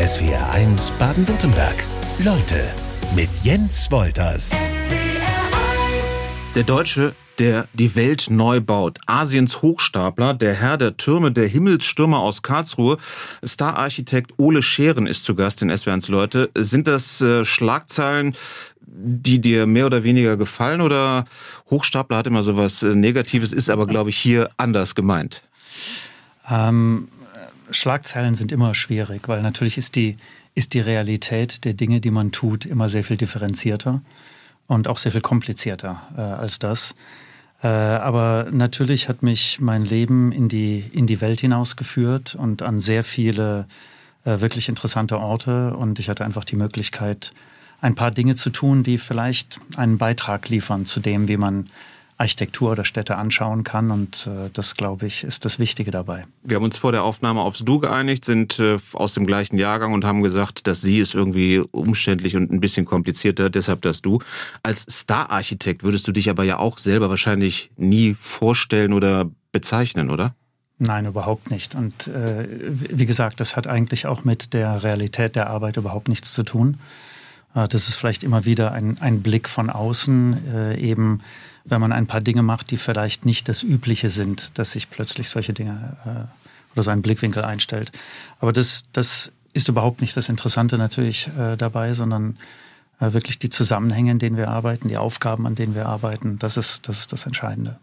SWR1 Baden-Württemberg. Leute mit Jens Wolters. Der Deutsche, der die Welt neu baut. Asiens Hochstapler, der Herr der Türme, der Himmelsstürmer aus Karlsruhe. Stararchitekt Ole Scheren ist zu Gast in SWR1 Leute. Sind das äh, Schlagzeilen, die dir mehr oder weniger gefallen oder Hochstapler hat immer so was äh, Negatives, ist aber, glaube ich, hier anders gemeint? Ähm, Schlagzeilen sind immer schwierig, weil natürlich ist die, ist die Realität der Dinge, die man tut, immer sehr viel differenzierter und auch sehr viel komplizierter äh, als das. Äh, aber natürlich hat mich mein Leben in die, in die Welt hinausgeführt und an sehr viele äh, wirklich interessante Orte. Und ich hatte einfach die Möglichkeit, ein paar Dinge zu tun, die vielleicht einen Beitrag liefern zu dem, wie man Architektur oder Städte anschauen kann. Und äh, das, glaube ich, ist das Wichtige dabei. Wir haben uns vor der Aufnahme aufs Du geeinigt, sind äh, aus dem gleichen Jahrgang und haben gesagt, dass Sie ist irgendwie umständlich und ein bisschen komplizierter, deshalb das Du. Als Star-Architekt würdest du dich aber ja auch selber wahrscheinlich nie vorstellen oder bezeichnen, oder? Nein, überhaupt nicht. Und äh, wie gesagt, das hat eigentlich auch mit der Realität der Arbeit überhaupt nichts zu tun. Äh, das ist vielleicht immer wieder ein, ein Blick von außen, eben wenn man ein paar Dinge macht, die vielleicht nicht das Übliche sind, dass sich plötzlich solche Dinge äh, oder so ein Blickwinkel einstellt. Aber das, das ist überhaupt nicht das Interessante natürlich äh, dabei, sondern äh, wirklich die Zusammenhänge, in denen wir arbeiten, die Aufgaben, an denen wir arbeiten, das ist das, ist das Entscheidende.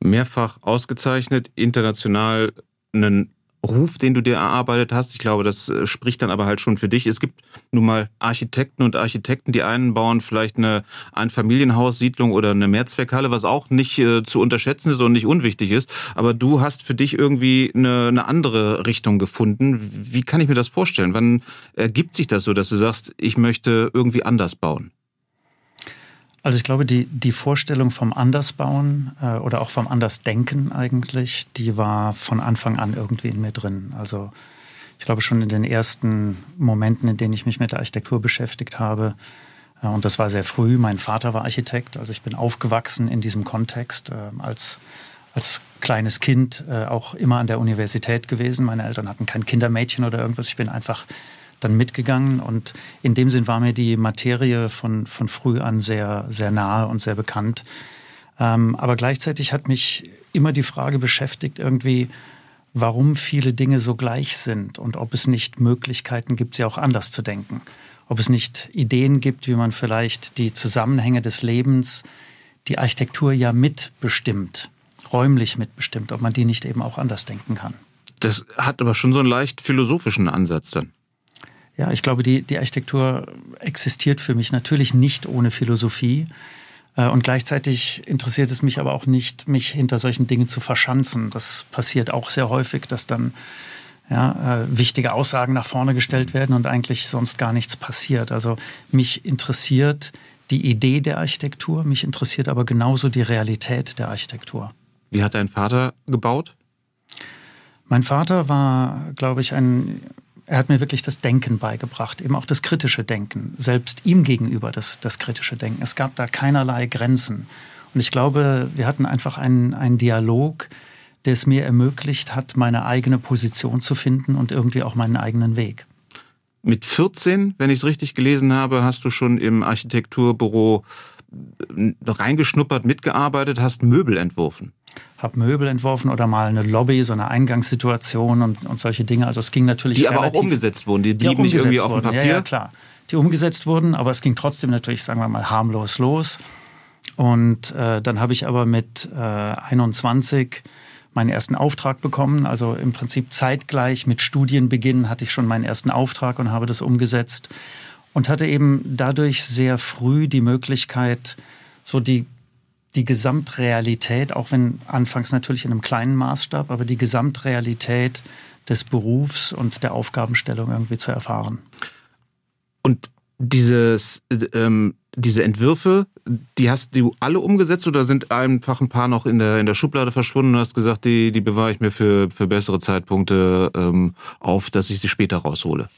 Mehrfach ausgezeichnet, international einen Ruf, den du dir erarbeitet hast. Ich glaube, das äh, spricht dann aber halt schon für dich. Es gibt nun mal Architekten und Architekten, die einen bauen vielleicht eine Einfamilienhaussiedlung oder eine Mehrzweckhalle, was auch nicht äh, zu unterschätzen ist und nicht unwichtig ist. Aber du hast für dich irgendwie eine, eine andere Richtung gefunden. Wie kann ich mir das vorstellen? Wann ergibt sich das so, dass du sagst, ich möchte irgendwie anders bauen? Also ich glaube, die, die Vorstellung vom Andersbauen äh, oder auch vom Andersdenken eigentlich, die war von Anfang an irgendwie in mir drin. Also ich glaube schon in den ersten Momenten, in denen ich mich mit der Architektur beschäftigt habe, äh, und das war sehr früh, mein Vater war Architekt, also ich bin aufgewachsen in diesem Kontext äh, als als kleines Kind äh, auch immer an der Universität gewesen. Meine Eltern hatten kein Kindermädchen oder irgendwas. Ich bin einfach dann mitgegangen. Und in dem Sinn war mir die Materie von, von früh an sehr, sehr nahe und sehr bekannt. Ähm, aber gleichzeitig hat mich immer die Frage beschäftigt, irgendwie, warum viele Dinge so gleich sind und ob es nicht Möglichkeiten gibt, sie auch anders zu denken. Ob es nicht Ideen gibt, wie man vielleicht die Zusammenhänge des Lebens, die Architektur ja mitbestimmt, räumlich mitbestimmt, ob man die nicht eben auch anders denken kann. Das hat aber schon so einen leicht philosophischen Ansatz dann. Ja, ich glaube, die, die Architektur existiert für mich natürlich nicht ohne Philosophie. Äh, und gleichzeitig interessiert es mich aber auch nicht, mich hinter solchen Dingen zu verschanzen. Das passiert auch sehr häufig, dass dann ja, äh, wichtige Aussagen nach vorne gestellt werden und eigentlich sonst gar nichts passiert. Also mich interessiert die Idee der Architektur, mich interessiert aber genauso die Realität der Architektur. Wie hat dein Vater gebaut? Mein Vater war, glaube ich, ein er hat mir wirklich das Denken beigebracht, eben auch das kritische Denken, selbst ihm gegenüber das, das kritische Denken. Es gab da keinerlei Grenzen. Und ich glaube, wir hatten einfach einen, einen Dialog, der es mir ermöglicht hat, meine eigene Position zu finden und irgendwie auch meinen eigenen Weg. Mit 14, wenn ich es richtig gelesen habe, hast du schon im Architekturbüro reingeschnuppert, mitgearbeitet, hast Möbel entworfen habe Möbel entworfen oder mal eine Lobby, so eine Eingangssituation und, und solche Dinge. Also es ging natürlich. Die aber auch umgesetzt wurden, die, die blieben nicht irgendwie auf dem Papier. Ja, ja, klar. Die umgesetzt wurden, aber es ging trotzdem natürlich, sagen wir mal, harmlos los. Und äh, dann habe ich aber mit äh, 21 meinen ersten Auftrag bekommen. Also im Prinzip zeitgleich mit Studienbeginn hatte ich schon meinen ersten Auftrag und habe das umgesetzt. Und hatte eben dadurch sehr früh die Möglichkeit, so die die Gesamtrealität, auch wenn anfangs natürlich in einem kleinen Maßstab, aber die Gesamtrealität des Berufs und der Aufgabenstellung irgendwie zu erfahren. Und dieses, ähm, diese Entwürfe, die hast du alle umgesetzt oder sind einfach ein paar noch in der, in der Schublade verschwunden und hast gesagt, die, die bewahre ich mir für, für bessere Zeitpunkte ähm, auf, dass ich sie später raushole?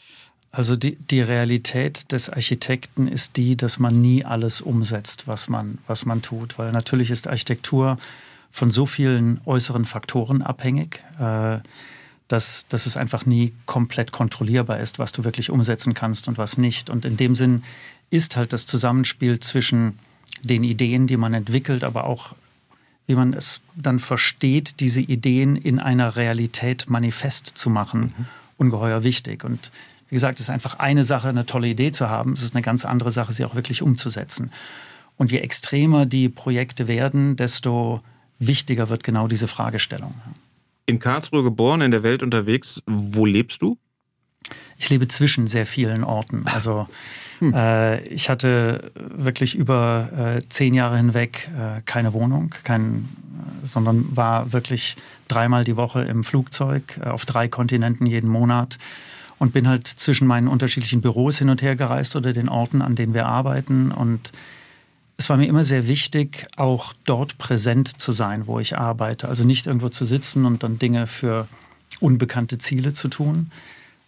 Also die, die Realität des Architekten ist die, dass man nie alles umsetzt, was man, was man tut. Weil natürlich ist Architektur von so vielen äußeren Faktoren abhängig, äh, dass, dass es einfach nie komplett kontrollierbar ist, was du wirklich umsetzen kannst und was nicht. Und in dem Sinn ist halt das Zusammenspiel zwischen den Ideen, die man entwickelt, aber auch wie man es dann versteht, diese Ideen in einer Realität manifest zu machen, mhm. ungeheuer wichtig. Und wie gesagt, es ist einfach eine Sache, eine tolle Idee zu haben. Es ist eine ganz andere Sache, sie auch wirklich umzusetzen. Und je extremer die Projekte werden, desto wichtiger wird genau diese Fragestellung. In Karlsruhe geboren, in der Welt unterwegs. Wo lebst du? Ich lebe zwischen sehr vielen Orten. Also hm. äh, ich hatte wirklich über äh, zehn Jahre hinweg äh, keine Wohnung, kein, sondern war wirklich dreimal die Woche im Flugzeug äh, auf drei Kontinenten jeden Monat und bin halt zwischen meinen unterschiedlichen Büros hin und her gereist oder den Orten, an denen wir arbeiten. Und es war mir immer sehr wichtig, auch dort präsent zu sein, wo ich arbeite. Also nicht irgendwo zu sitzen und dann Dinge für unbekannte Ziele zu tun,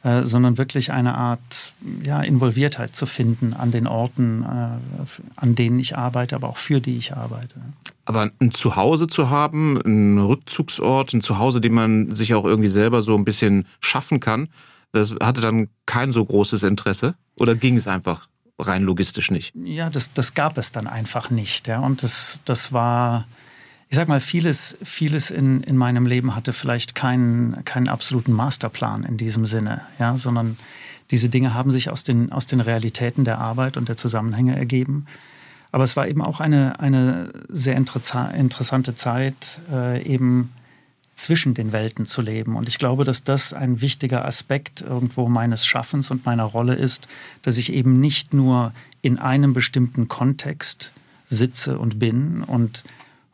äh, sondern wirklich eine Art ja, Involviertheit zu finden an den Orten, äh, an denen ich arbeite, aber auch für die ich arbeite. Aber ein Zuhause zu haben, ein Rückzugsort, ein Zuhause, den man sich auch irgendwie selber so ein bisschen schaffen kann, das hatte dann kein so großes Interesse? Oder ging es einfach rein logistisch nicht? Ja, das, das gab es dann einfach nicht. Ja. Und das, das war, ich sag mal, vieles, vieles in, in meinem Leben hatte vielleicht keinen, keinen absoluten Masterplan in diesem Sinne, ja, sondern diese Dinge haben sich aus den, aus den Realitäten der Arbeit und der Zusammenhänge ergeben. Aber es war eben auch eine, eine sehr interessante Zeit, äh, eben zwischen den Welten zu leben. Und ich glaube, dass das ein wichtiger Aspekt irgendwo meines Schaffens und meiner Rolle ist, dass ich eben nicht nur in einem bestimmten Kontext sitze und bin und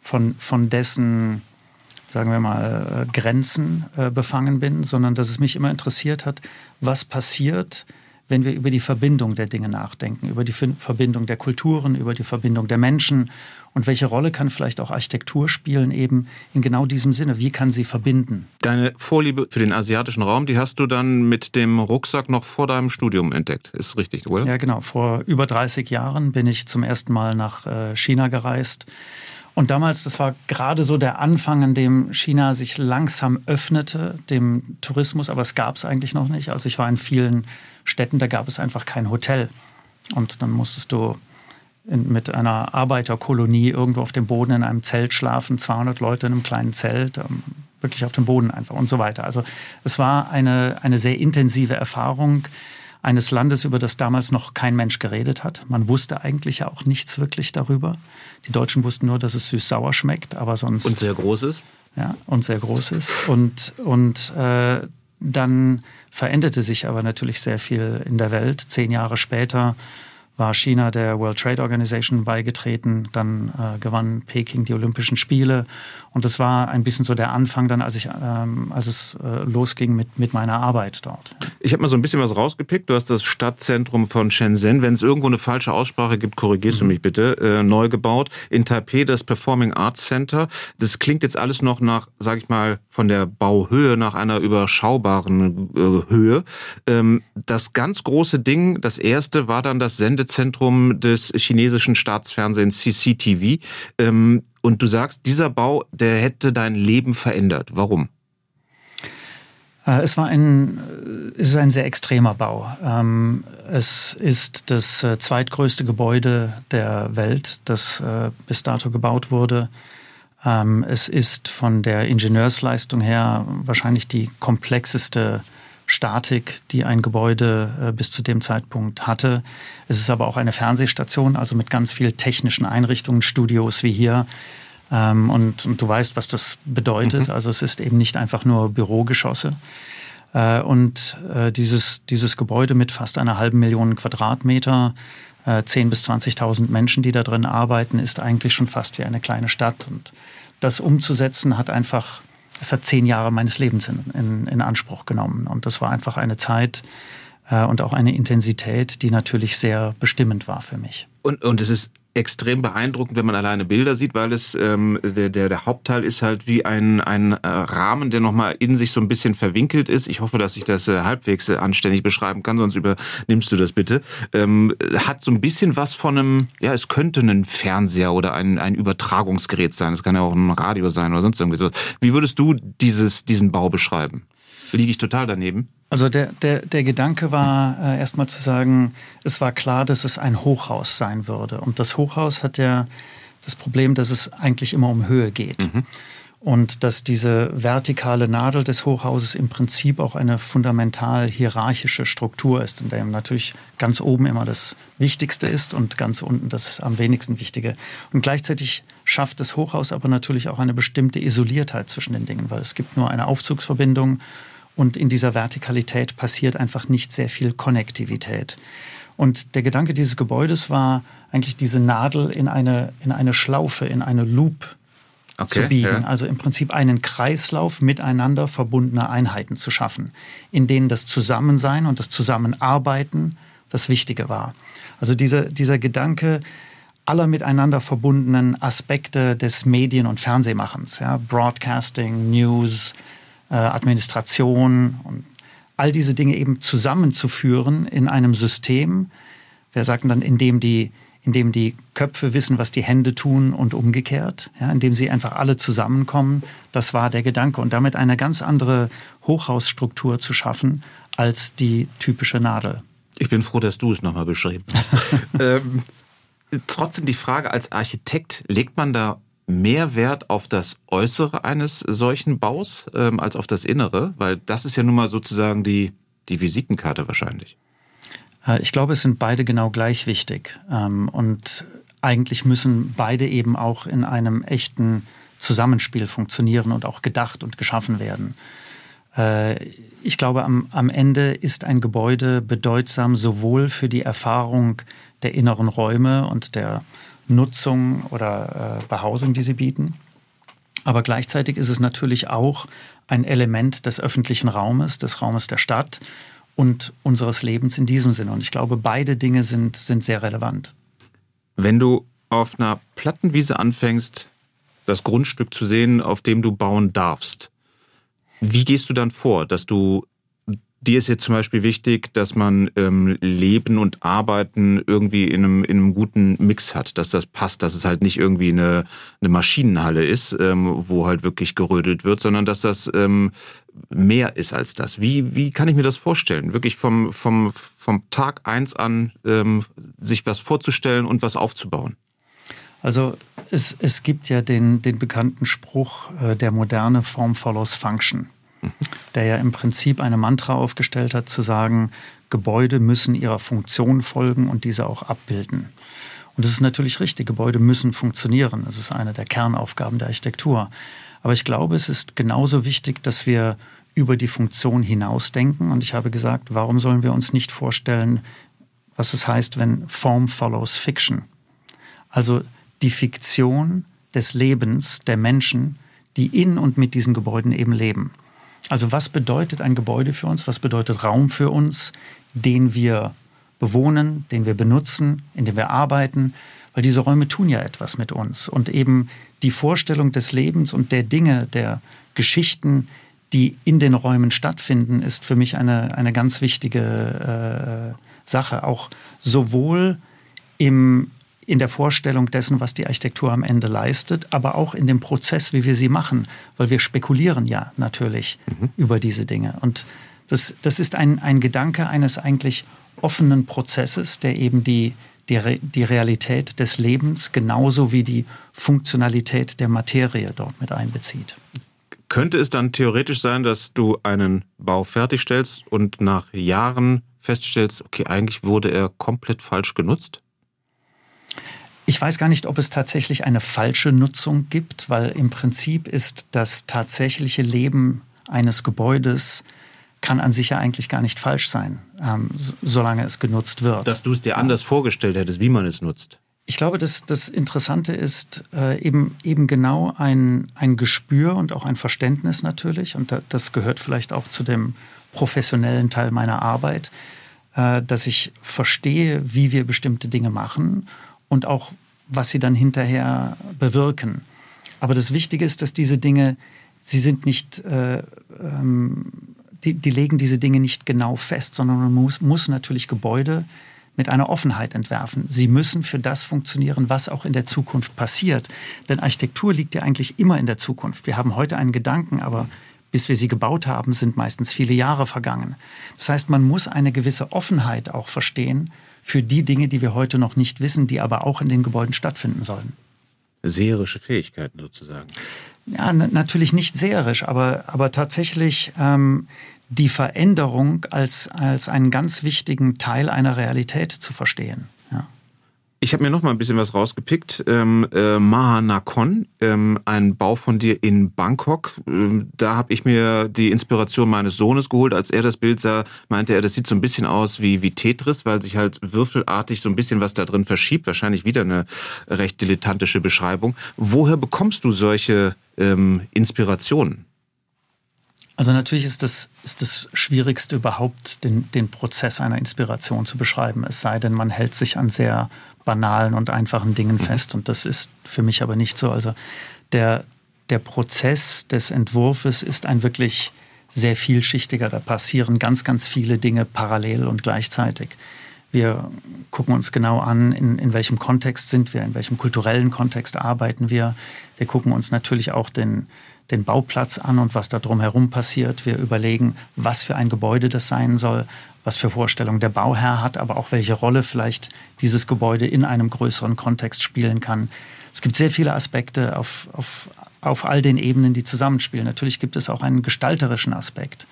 von, von dessen, sagen wir mal, Grenzen äh, befangen bin, sondern dass es mich immer interessiert hat, was passiert, wenn wir über die Verbindung der Dinge nachdenken, über die Verbindung der Kulturen, über die Verbindung der Menschen und welche Rolle kann vielleicht auch Architektur spielen, eben in genau diesem Sinne? Wie kann sie verbinden? Deine Vorliebe für den asiatischen Raum, die hast du dann mit dem Rucksack noch vor deinem Studium entdeckt. Ist richtig, oder? Ja, genau. Vor über 30 Jahren bin ich zum ersten Mal nach äh, China gereist. Und damals, das war gerade so der Anfang, an dem China sich langsam öffnete, dem Tourismus, aber es gab es eigentlich noch nicht. Also ich war in vielen Städten, da gab es einfach kein Hotel. Und dann musstest du in, mit einer Arbeiterkolonie irgendwo auf dem Boden in einem Zelt schlafen, 200 Leute in einem kleinen Zelt, ähm, wirklich auf dem Boden einfach und so weiter. Also es war eine, eine sehr intensive Erfahrung eines Landes, über das damals noch kein Mensch geredet hat. Man wusste eigentlich ja auch nichts wirklich darüber. Die Deutschen wussten nur, dass es süß-sauer schmeckt, aber sonst... Und sehr groß ist? Ja, und sehr groß ist. Und, und äh, dann veränderte sich aber natürlich sehr viel in der Welt. Zehn Jahre später war China der World Trade Organization beigetreten, dann äh, gewann Peking die Olympischen Spiele und das war ein bisschen so der Anfang dann, als ich, ähm, als es äh, losging mit, mit meiner Arbeit dort. Ich habe mal so ein bisschen was rausgepickt. Du hast das Stadtzentrum von Shenzhen. Wenn es irgendwo eine falsche Aussprache gibt, korrigierst mhm. du mich bitte. Äh, neu gebaut. In Taipei das Performing Arts Center. Das klingt jetzt alles noch nach, sage ich mal, von der Bauhöhe nach einer überschaubaren äh, Höhe. Ähm, das ganz große Ding, das erste war dann das Sendezentrum des chinesischen Staatsfernsehens CCTV. Ähm, und du sagst, dieser Bau, der hätte dein Leben verändert. Warum? Äh, es war ein, äh, es ist ein sehr extremer Bau. Es ist das äh, zweitgrößte Gebäude der Welt, das bis dato gebaut wurde. Es ist von der Ingenieursleistung her wahrscheinlich die komplexeste Statik, die ein Gebäude bis zu dem Zeitpunkt hatte. Es ist aber auch eine Fernsehstation, also mit ganz vielen technischen Einrichtungen, Studios wie hier. Ähm, und, und, du weißt, was das bedeutet. Mhm. Also es ist eben nicht einfach nur Bürogeschosse. Äh, und äh, dieses, dieses Gebäude mit fast einer halben Million Quadratmeter, äh, 10.000 bis 20.000 Menschen, die da drin arbeiten, ist eigentlich schon fast wie eine kleine Stadt. Und das umzusetzen hat einfach, es hat zehn Jahre meines Lebens in, in, in Anspruch genommen. Und das war einfach eine Zeit, äh, und auch eine Intensität, die natürlich sehr bestimmend war für mich. Und, und es ist extrem beeindruckend, wenn man alleine Bilder sieht, weil es ähm, der, der, der Hauptteil ist halt wie ein, ein äh, Rahmen, der nochmal in sich so ein bisschen verwinkelt ist. Ich hoffe, dass ich das äh, halbwegs äh, anständig beschreiben kann, sonst übernimmst du das bitte. Ähm, hat so ein bisschen was von einem, ja, es könnte ein Fernseher oder ein, ein Übertragungsgerät sein. Es kann ja auch ein Radio sein oder sonst irgendwie so. Wie würdest du dieses, diesen Bau beschreiben? liege ich total daneben? Also der, der, der Gedanke war äh, erstmal zu sagen, es war klar, dass es ein Hochhaus sein würde. Und das Hochhaus hat ja das Problem, dass es eigentlich immer um Höhe geht. Mhm. Und dass diese vertikale Nadel des Hochhauses im Prinzip auch eine fundamental hierarchische Struktur ist, in der natürlich ganz oben immer das Wichtigste ist und ganz unten das am wenigsten Wichtige. Und gleichzeitig schafft das Hochhaus aber natürlich auch eine bestimmte Isoliertheit zwischen den Dingen, weil es gibt nur eine Aufzugsverbindung und in dieser Vertikalität passiert einfach nicht sehr viel Konnektivität. Und der Gedanke dieses Gebäudes war eigentlich diese Nadel in eine, in eine Schlaufe, in eine Loop okay, zu biegen. Ja. Also im Prinzip einen Kreislauf miteinander verbundener Einheiten zu schaffen, in denen das Zusammensein und das Zusammenarbeiten das Wichtige war. Also dieser, dieser Gedanke aller miteinander verbundenen Aspekte des Medien- und Fernsehmachens, ja, Broadcasting, News, äh, Administration und all diese Dinge eben zusammenzuführen in einem System, wir sagen dann, in dem die, in dem die Köpfe wissen, was die Hände tun und umgekehrt, ja, indem sie einfach alle zusammenkommen, das war der Gedanke. Und damit eine ganz andere Hochhausstruktur zu schaffen als die typische Nadel. Ich bin froh, dass du es nochmal beschrieben hast. ähm, trotzdem die Frage als Architekt, legt man da mehr Wert auf das Äußere eines solchen Baus ähm, als auf das Innere? Weil das ist ja nun mal sozusagen die, die Visitenkarte wahrscheinlich. Äh, ich glaube, es sind beide genau gleich wichtig. Ähm, und eigentlich müssen beide eben auch in einem echten Zusammenspiel funktionieren und auch gedacht und geschaffen werden. Äh, ich glaube, am, am Ende ist ein Gebäude bedeutsam sowohl für die Erfahrung der inneren Räume und der Nutzung oder äh, Behausung, die sie bieten. Aber gleichzeitig ist es natürlich auch ein Element des öffentlichen Raumes, des Raumes der Stadt und unseres Lebens in diesem Sinne. Und ich glaube, beide Dinge sind, sind sehr relevant. Wenn du auf einer Plattenwiese anfängst, das Grundstück zu sehen, auf dem du bauen darfst, wie gehst du dann vor, dass du Dir ist jetzt zum Beispiel wichtig, dass man ähm, Leben und Arbeiten irgendwie in einem, in einem guten Mix hat, dass das passt, dass es halt nicht irgendwie eine, eine Maschinenhalle ist, ähm, wo halt wirklich gerödelt wird, sondern dass das ähm, mehr ist als das. Wie, wie kann ich mir das vorstellen? Wirklich vom, vom, vom Tag eins an ähm, sich was vorzustellen und was aufzubauen? Also es, es gibt ja den, den bekannten Spruch, äh, der moderne Form follows Function der ja im Prinzip eine Mantra aufgestellt hat, zu sagen, Gebäude müssen ihrer Funktion folgen und diese auch abbilden. Und das ist natürlich richtig, Gebäude müssen funktionieren. Das ist eine der Kernaufgaben der Architektur. Aber ich glaube, es ist genauso wichtig, dass wir über die Funktion hinausdenken. Und ich habe gesagt, warum sollen wir uns nicht vorstellen, was es heißt, wenn Form follows Fiction? Also die Fiktion des Lebens der Menschen, die in und mit diesen Gebäuden eben leben. Also was bedeutet ein Gebäude für uns? Was bedeutet Raum für uns, den wir bewohnen, den wir benutzen, in dem wir arbeiten? Weil diese Räume tun ja etwas mit uns. Und eben die Vorstellung des Lebens und der Dinge, der Geschichten, die in den Räumen stattfinden, ist für mich eine, eine ganz wichtige äh, Sache. Auch sowohl im in der Vorstellung dessen, was die Architektur am Ende leistet, aber auch in dem Prozess, wie wir sie machen, weil wir spekulieren ja natürlich mhm. über diese Dinge. Und das, das ist ein, ein Gedanke eines eigentlich offenen Prozesses, der eben die, die, die Realität des Lebens genauso wie die Funktionalität der Materie dort mit einbezieht. Könnte es dann theoretisch sein, dass du einen Bau fertigstellst und nach Jahren feststellst, okay, eigentlich wurde er komplett falsch genutzt? Ich weiß gar nicht, ob es tatsächlich eine falsche Nutzung gibt, weil im Prinzip ist das tatsächliche Leben eines Gebäudes kann an sich ja eigentlich gar nicht falsch sein, ähm, solange es genutzt wird. Dass du es dir anders vorgestellt hättest, wie man es nutzt. Ich glaube, dass das Interessante ist äh, eben, eben genau ein, ein Gespür und auch ein Verständnis natürlich. Und da, das gehört vielleicht auch zu dem professionellen Teil meiner Arbeit, äh, dass ich verstehe, wie wir bestimmte Dinge machen und auch, was sie dann hinterher bewirken. Aber das Wichtige ist, dass diese Dinge, sie sind nicht, äh, ähm, die, die legen diese Dinge nicht genau fest, sondern man muss, muss natürlich Gebäude mit einer Offenheit entwerfen. Sie müssen für das funktionieren, was auch in der Zukunft passiert. Denn Architektur liegt ja eigentlich immer in der Zukunft. Wir haben heute einen Gedanken, aber bis wir sie gebaut haben, sind meistens viele Jahre vergangen. Das heißt, man muss eine gewisse Offenheit auch verstehen für die Dinge, die wir heute noch nicht wissen, die aber auch in den Gebäuden stattfinden sollen. Seherische Fähigkeiten sozusagen. Ja, natürlich nicht seherisch, aber, aber tatsächlich ähm, die Veränderung als, als einen ganz wichtigen Teil einer Realität zu verstehen. Ich habe mir noch mal ein bisschen was rausgepickt. Ähm, äh, Mahanakon, ähm, ein Bau von dir in Bangkok. Ähm, da habe ich mir die Inspiration meines Sohnes geholt. Als er das Bild sah, meinte er, das sieht so ein bisschen aus wie, wie Tetris, weil sich halt würfelartig so ein bisschen was da drin verschiebt. Wahrscheinlich wieder eine recht dilettantische Beschreibung. Woher bekommst du solche ähm, Inspirationen? Also natürlich ist das, ist das Schwierigste überhaupt, den, den Prozess einer Inspiration zu beschreiben. Es sei denn, man hält sich an sehr banalen und einfachen Dingen mhm. fest. Und das ist für mich aber nicht so. Also der, der Prozess des Entwurfes ist ein wirklich sehr vielschichtiger. Da passieren ganz, ganz viele Dinge parallel und gleichzeitig. Wir gucken uns genau an, in, in welchem Kontext sind wir, in welchem kulturellen Kontext arbeiten wir. Wir gucken uns natürlich auch den, den Bauplatz an und was da drumherum passiert. Wir überlegen, was für ein Gebäude das sein soll, was für Vorstellungen der Bauherr hat, aber auch welche Rolle vielleicht dieses Gebäude in einem größeren Kontext spielen kann. Es gibt sehr viele Aspekte auf, auf, auf all den Ebenen, die zusammenspielen. Natürlich gibt es auch einen gestalterischen Aspekt.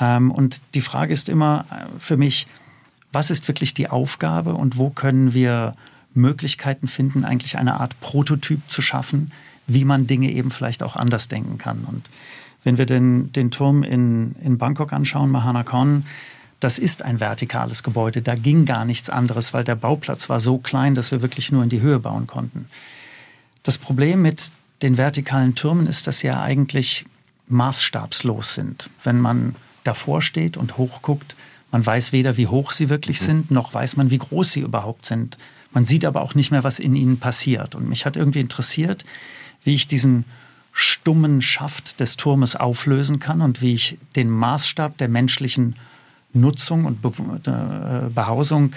Ähm, und die Frage ist immer äh, für mich, was ist wirklich die Aufgabe und wo können wir Möglichkeiten finden, eigentlich eine Art Prototyp zu schaffen, wie man Dinge eben vielleicht auch anders denken kann. Und wenn wir den, den Turm in, in Bangkok anschauen, Mahanakhon, das ist ein vertikales Gebäude. Da ging gar nichts anderes, weil der Bauplatz war so klein, dass wir wirklich nur in die Höhe bauen konnten. Das Problem mit den vertikalen Türmen ist, dass sie ja eigentlich maßstabslos sind. Wenn man davor steht und hochguckt, man weiß weder, wie hoch sie wirklich mhm. sind, noch weiß man, wie groß sie überhaupt sind. Man sieht aber auch nicht mehr, was in ihnen passiert. Und mich hat irgendwie interessiert, wie ich diesen stummen Schaft des Turmes auflösen kann und wie ich den Maßstab der menschlichen Nutzung und äh, Behausung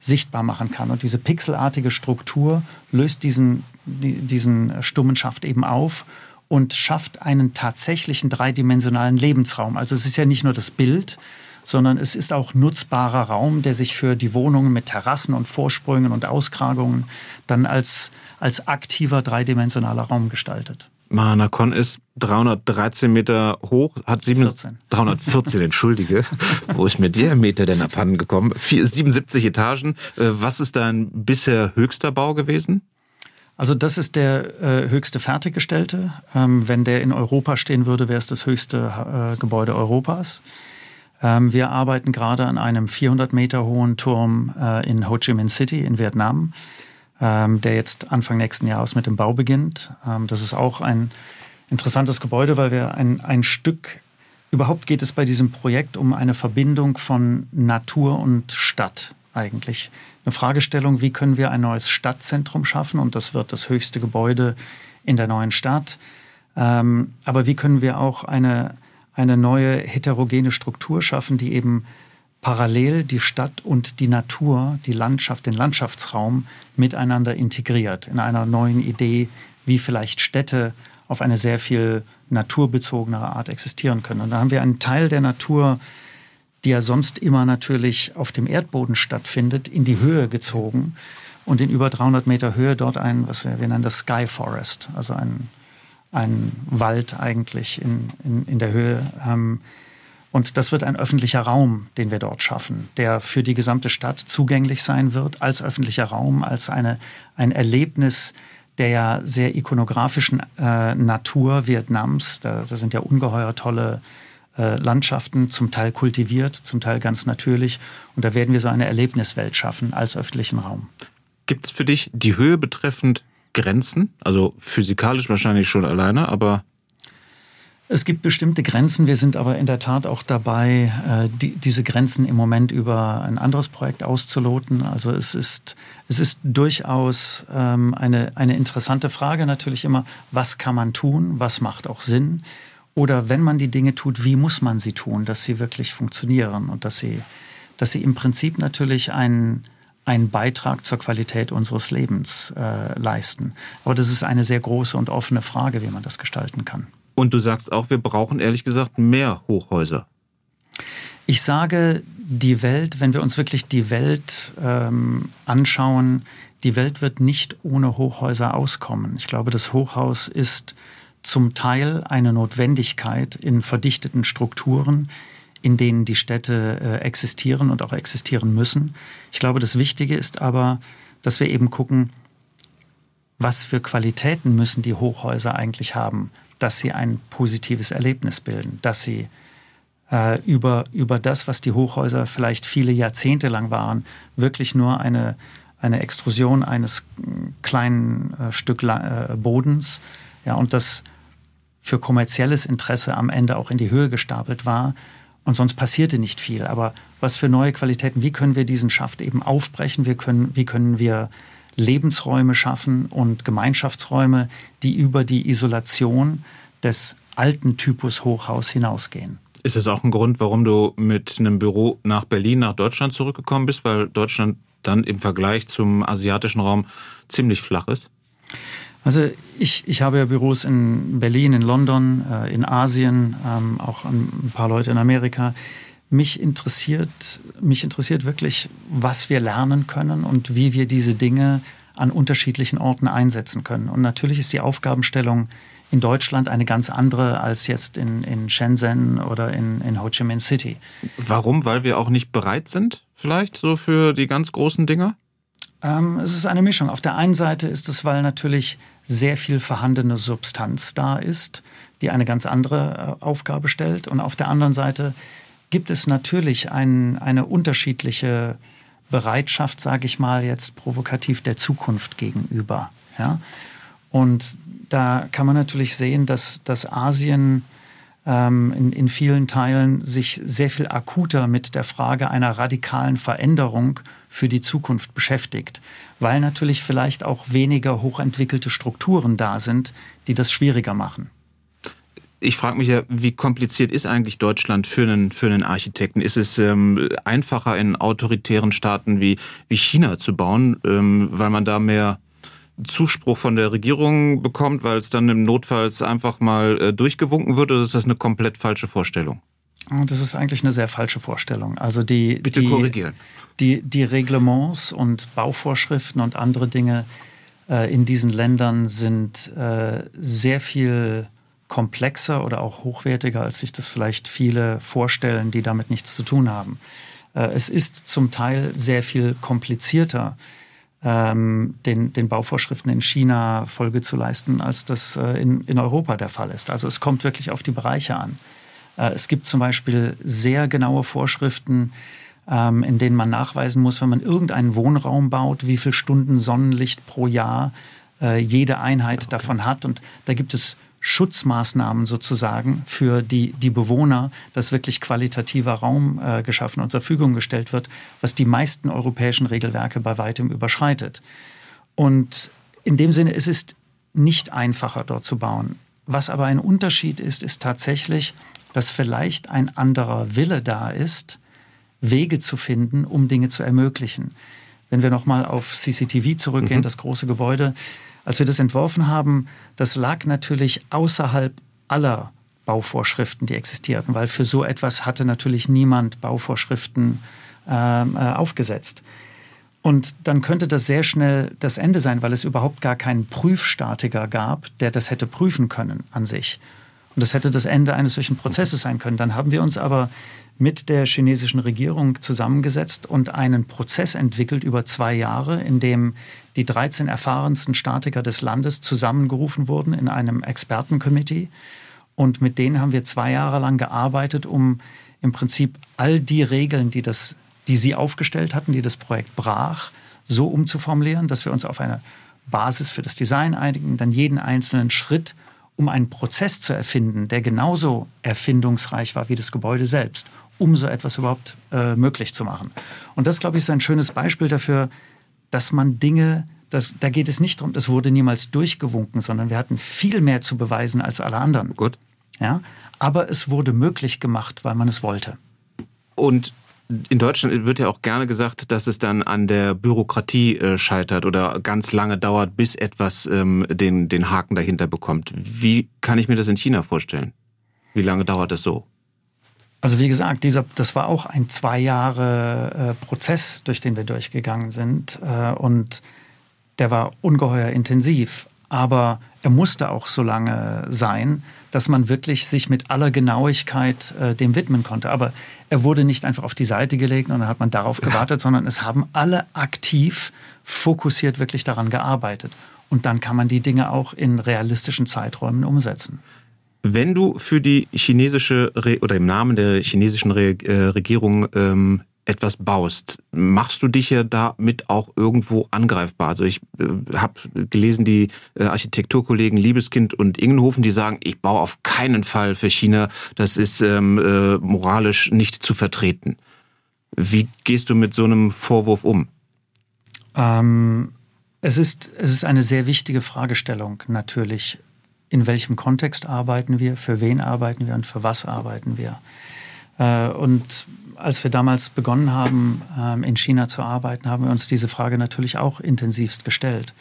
sichtbar machen kann. Und diese pixelartige Struktur löst diesen, diesen stummen Schaft eben auf und schafft einen tatsächlichen dreidimensionalen Lebensraum. Also es ist ja nicht nur das Bild, sondern es ist auch nutzbarer Raum, der sich für die Wohnungen mit Terrassen und Vorsprüngen und Auskragungen dann als, als aktiver dreidimensionaler Raum gestaltet. Mahanakon ist 313 Meter hoch, hat 7, 314, entschuldige. Wo ist mir der Meter denn abhanden gekommen? 77 Etagen. Äh, was ist dein bisher höchster Bau gewesen? Also das ist der äh, höchste fertiggestellte. Ähm, wenn der in Europa stehen würde, wäre es das höchste äh, Gebäude Europas. Ähm, wir arbeiten gerade an einem 400 Meter hohen Turm äh, in Ho Chi Minh City in Vietnam, ähm, der jetzt Anfang nächsten Jahres mit dem Bau beginnt. Ähm, das ist auch ein interessantes Gebäude, weil wir ein, ein Stück, überhaupt geht es bei diesem Projekt um eine Verbindung von Natur und Stadt eigentlich. Eine Fragestellung, wie können wir ein neues Stadtzentrum schaffen? Und das wird das höchste Gebäude in der neuen Stadt. aber wie können wir auch eine, eine neue heterogene Struktur schaffen, die eben parallel die Stadt und die Natur, die Landschaft, den Landschaftsraum miteinander integriert in einer neuen Idee, wie vielleicht Städte auf eine sehr viel naturbezogenere Art existieren können. Und da haben wir einen Teil der Natur, die ja sonst immer natürlich auf dem Erdboden stattfindet, in die Höhe gezogen und in über 300 Meter Höhe dort ein, was wir, wir nennen das Sky Forest, also ein ein Wald eigentlich in, in, in der Höhe. Ähm, und das wird ein öffentlicher Raum, den wir dort schaffen, der für die gesamte Stadt zugänglich sein wird, als öffentlicher Raum, als eine, ein Erlebnis der ja sehr ikonografischen äh, Natur Vietnams. Da, da, sind ja ungeheuer tolle äh, Landschaften, zum Teil kultiviert, zum Teil ganz natürlich. Und da werden wir so eine Erlebniswelt schaffen als öffentlichen Raum. Gibt es für dich die Höhe betreffend Grenzen? Also physikalisch wahrscheinlich schon alleine, aber es gibt bestimmte Grenzen. Wir sind aber in der Tat auch dabei, äh, die, diese Grenzen im Moment über ein anderes Projekt auszuloten. Also es ist, es ist durchaus ähm, eine, eine interessante Frage natürlich immer, was kann man tun, was macht auch Sinn? Oder wenn man die Dinge tut, wie muss man sie tun, dass sie wirklich funktionieren und dass sie, dass sie im Prinzip natürlich einen, einen Beitrag zur Qualität unseres Lebens äh, leisten. Aber das ist eine sehr große und offene Frage, wie man das gestalten kann. Und du sagst auch, wir brauchen ehrlich gesagt mehr Hochhäuser. Ich sage, die Welt, wenn wir uns wirklich die Welt ähm, anschauen, die Welt wird nicht ohne Hochhäuser auskommen. Ich glaube, das Hochhaus ist zum Teil eine Notwendigkeit in verdichteten Strukturen, in denen die Städte äh, existieren und auch existieren müssen. Ich glaube, das Wichtige ist aber, dass wir eben gucken, was für Qualitäten müssen die Hochhäuser eigentlich haben, dass sie ein positives Erlebnis bilden, dass sie äh, über, über das, was die Hochhäuser vielleicht viele Jahrzehnte lang waren, wirklich nur eine, eine Extrusion eines kleinen äh, Stück äh, Bodens ja, und das für kommerzielles Interesse am Ende auch in die Höhe gestapelt war. Und sonst passierte nicht viel. Aber was für neue Qualitäten, wie können wir diesen Schaft eben aufbrechen? Wir können, wie können wir Lebensräume schaffen und Gemeinschaftsräume, die über die Isolation des alten Typus Hochhaus hinausgehen. Ist das auch ein Grund, warum du mit einem Büro nach Berlin, nach Deutschland zurückgekommen bist, weil Deutschland dann im Vergleich zum asiatischen Raum ziemlich flach ist? Also ich, ich habe ja Büros in Berlin, in London, äh, in Asien, ähm, auch ein paar Leute in Amerika. Mich interessiert, mich interessiert wirklich, was wir lernen können und wie wir diese Dinge an unterschiedlichen Orten einsetzen können. Und natürlich ist die Aufgabenstellung in Deutschland eine ganz andere als jetzt in, in Shenzhen oder in, in Ho Chi Minh City. Warum? Weil wir auch nicht bereit sind, vielleicht so für die ganz großen Dinge? Ähm, es ist eine Mischung. Auf der einen Seite ist es, weil natürlich sehr viel vorhandene Substanz da ist, die eine ganz andere äh, Aufgabe stellt. Und auf der anderen Seite gibt es natürlich ein, eine unterschiedliche Bereitschaft, sage ich mal jetzt provokativ, der Zukunft gegenüber. Ja? Und da kann man natürlich sehen, dass, dass Asien in, in vielen Teilen sich sehr viel akuter mit der Frage einer radikalen Veränderung für die Zukunft beschäftigt, weil natürlich vielleicht auch weniger hochentwickelte Strukturen da sind, die das schwieriger machen. Ich frage mich ja, wie kompliziert ist eigentlich Deutschland für einen, für einen Architekten? Ist es ähm, einfacher in autoritären Staaten wie, wie China zu bauen, ähm, weil man da mehr Zuspruch von der Regierung bekommt, weil es dann im Notfalls einfach mal äh, durchgewunken wird, oder ist das eine komplett falsche Vorstellung? Das ist eigentlich eine sehr falsche Vorstellung. Also die, Bitte die, korrigieren. Die, die Reglements und Bauvorschriften und andere Dinge äh, in diesen Ländern sind äh, sehr viel komplexer oder auch hochwertiger, als sich das vielleicht viele vorstellen, die damit nichts zu tun haben. Äh, es ist zum Teil sehr viel komplizierter ähm, den, den Bauvorschriften in China Folge zu leisten, als das äh, in, in Europa der Fall ist. Also es kommt wirklich auf die Bereiche an. Äh, es gibt zum Beispiel sehr genaue Vorschriften, ähm, in denen man nachweisen muss, wenn man irgendeinen Wohnraum baut, wie viel Stunden Sonnenlicht pro Jahr äh, jede Einheit okay. davon hat. Und da gibt es Schutzmaßnahmen sozusagen für die, die Bewohner, dass wirklich qualitativer Raum äh, geschaffen und zur Verfügung gestellt wird, was die meisten europäischen Regelwerke bei weitem überschreitet. Und in dem Sinne, es ist nicht einfacher dort zu bauen. Was aber ein Unterschied ist, ist tatsächlich, dass vielleicht ein anderer Wille da ist, Wege zu finden, um Dinge zu ermöglichen. Wenn wir nochmal auf CCTV zurückgehen, mhm. das große Gebäude, als wir das entworfen haben, das lag natürlich außerhalb aller Bauvorschriften, die existierten, weil für so etwas hatte natürlich niemand Bauvorschriften ähm, äh, aufgesetzt. Und dann könnte das sehr schnell das Ende sein, weil es überhaupt gar keinen Prüfstatiker gab, der das hätte prüfen können an sich. Und das hätte das Ende eines solchen Prozesses sein können. Dann haben wir uns aber mit der chinesischen Regierung zusammengesetzt und einen Prozess entwickelt über zwei Jahre, in dem die 13 erfahrensten Statiker des Landes zusammengerufen wurden in einem Expertencommittee. Und mit denen haben wir zwei Jahre lang gearbeitet, um im Prinzip all die Regeln, die, das, die sie aufgestellt hatten, die das Projekt brach, so umzuformulieren, dass wir uns auf eine Basis für das Design einigen, dann jeden einzelnen Schritt um einen Prozess zu erfinden, der genauso erfindungsreich war wie das Gebäude selbst, um so etwas überhaupt äh, möglich zu machen. Und das, glaube ich, ist ein schönes Beispiel dafür, dass man Dinge, das, da geht es nicht darum, das wurde niemals durchgewunken, sondern wir hatten viel mehr zu beweisen als alle anderen. Gut. Ja, aber es wurde möglich gemacht, weil man es wollte. Und in Deutschland wird ja auch gerne gesagt, dass es dann an der Bürokratie äh, scheitert oder ganz lange dauert, bis etwas ähm, den, den Haken dahinter bekommt. Wie kann ich mir das in China vorstellen? Wie lange dauert es so? Also wie gesagt, dieser, das war auch ein zwei Jahre äh, Prozess, durch den wir durchgegangen sind. Äh, und der war ungeheuer intensiv. Aber er musste auch so lange sein, dass man wirklich sich mit aller Genauigkeit äh, dem widmen konnte. Aber er wurde nicht einfach auf die Seite gelegt und dann hat man darauf gewartet, sondern es haben alle aktiv, fokussiert wirklich daran gearbeitet. Und dann kann man die Dinge auch in realistischen Zeiträumen umsetzen. Wenn du für die chinesische Re oder im Namen der chinesischen Re äh, Regierung ähm, etwas baust, machst du dich ja damit auch irgendwo angreifbar. Also ich äh, habe gelesen, die äh, Architekturkollegen Liebeskind und Ingenhofen, die sagen, ich baue auf keinen Fall für China, das ist ähm, äh, moralisch nicht zu vertreten. Wie gehst du mit so einem Vorwurf um? Ähm, es, ist, es ist eine sehr wichtige Fragestellung natürlich. In welchem Kontext arbeiten wir, für wen arbeiten wir und für was arbeiten wir? Äh, und als wir damals begonnen haben, ähm, in China zu arbeiten, haben wir uns diese Frage natürlich auch intensivst gestellt.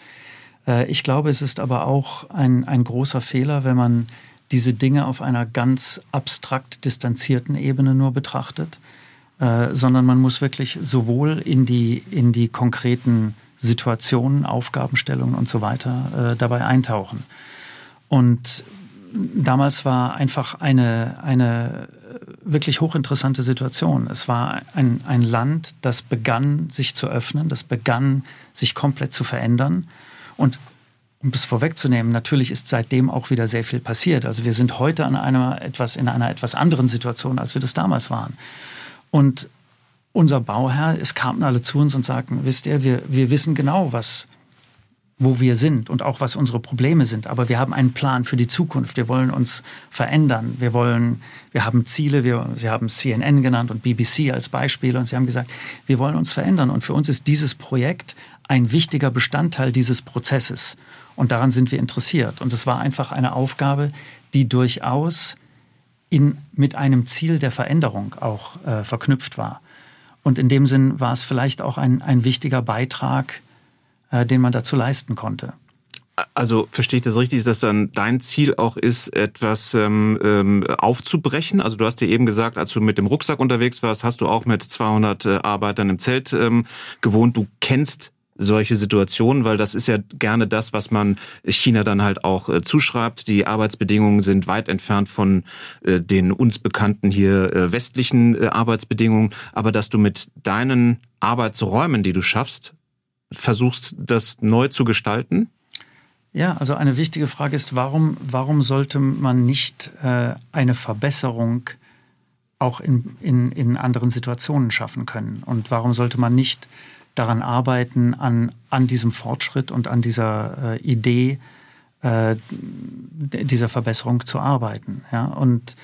Äh, ich glaube, es ist aber auch ein, ein großer Fehler, wenn man diese Dinge auf einer ganz abstrakt distanzierten Ebene nur betrachtet, äh, sondern man muss wirklich sowohl in die, in die konkreten Situationen, Aufgabenstellungen und so weiter äh, dabei eintauchen. Und damals war einfach eine, eine wirklich hochinteressante Situation. Es war ein, ein Land, das begann sich zu öffnen, das begann sich komplett zu verändern. Und um das vorwegzunehmen, natürlich ist seitdem auch wieder sehr viel passiert. Also wir sind heute an einer etwas, in einer etwas anderen Situation, als wir das damals waren. Und unser Bauherr, es kamen alle zu uns und sagten, wisst ihr, wir, wir wissen genau, was, wo wir sind und auch was unsere Probleme sind. Aber wir haben einen Plan für die Zukunft. Wir wollen uns verändern. Wir wollen, wir haben Ziele. Wir, Sie haben CNN genannt und BBC als Beispiele und Sie haben gesagt, wir wollen uns verändern. Und für uns ist dieses Projekt ein wichtiger Bestandteil dieses Prozesses. Und daran sind wir interessiert. Und es war einfach eine Aufgabe, die durchaus in, mit einem Ziel der Veränderung auch äh, verknüpft war. Und in dem Sinn war es vielleicht auch ein, ein wichtiger Beitrag, äh, den man dazu leisten konnte. Also verstehe ich das richtig, dass dann dein Ziel auch ist, etwas ähm, ähm, aufzubrechen? Also du hast dir eben gesagt, als du mit dem Rucksack unterwegs warst, hast du auch mit 200 äh, Arbeitern im Zelt ähm, gewohnt. Du kennst solche Situationen, weil das ist ja gerne das, was man China dann halt auch äh, zuschreibt. Die Arbeitsbedingungen sind weit entfernt von äh, den uns bekannten hier äh, westlichen äh, Arbeitsbedingungen. Aber dass du mit deinen Arbeitsräumen, die du schaffst, versuchst, das neu zu gestalten? Ja, also eine wichtige Frage ist, warum, warum sollte man nicht äh, eine Verbesserung auch in, in, in anderen Situationen schaffen können? Und warum sollte man nicht daran arbeiten, an, an diesem Fortschritt und an dieser äh, Idee äh, dieser Verbesserung zu arbeiten? Ja? Und,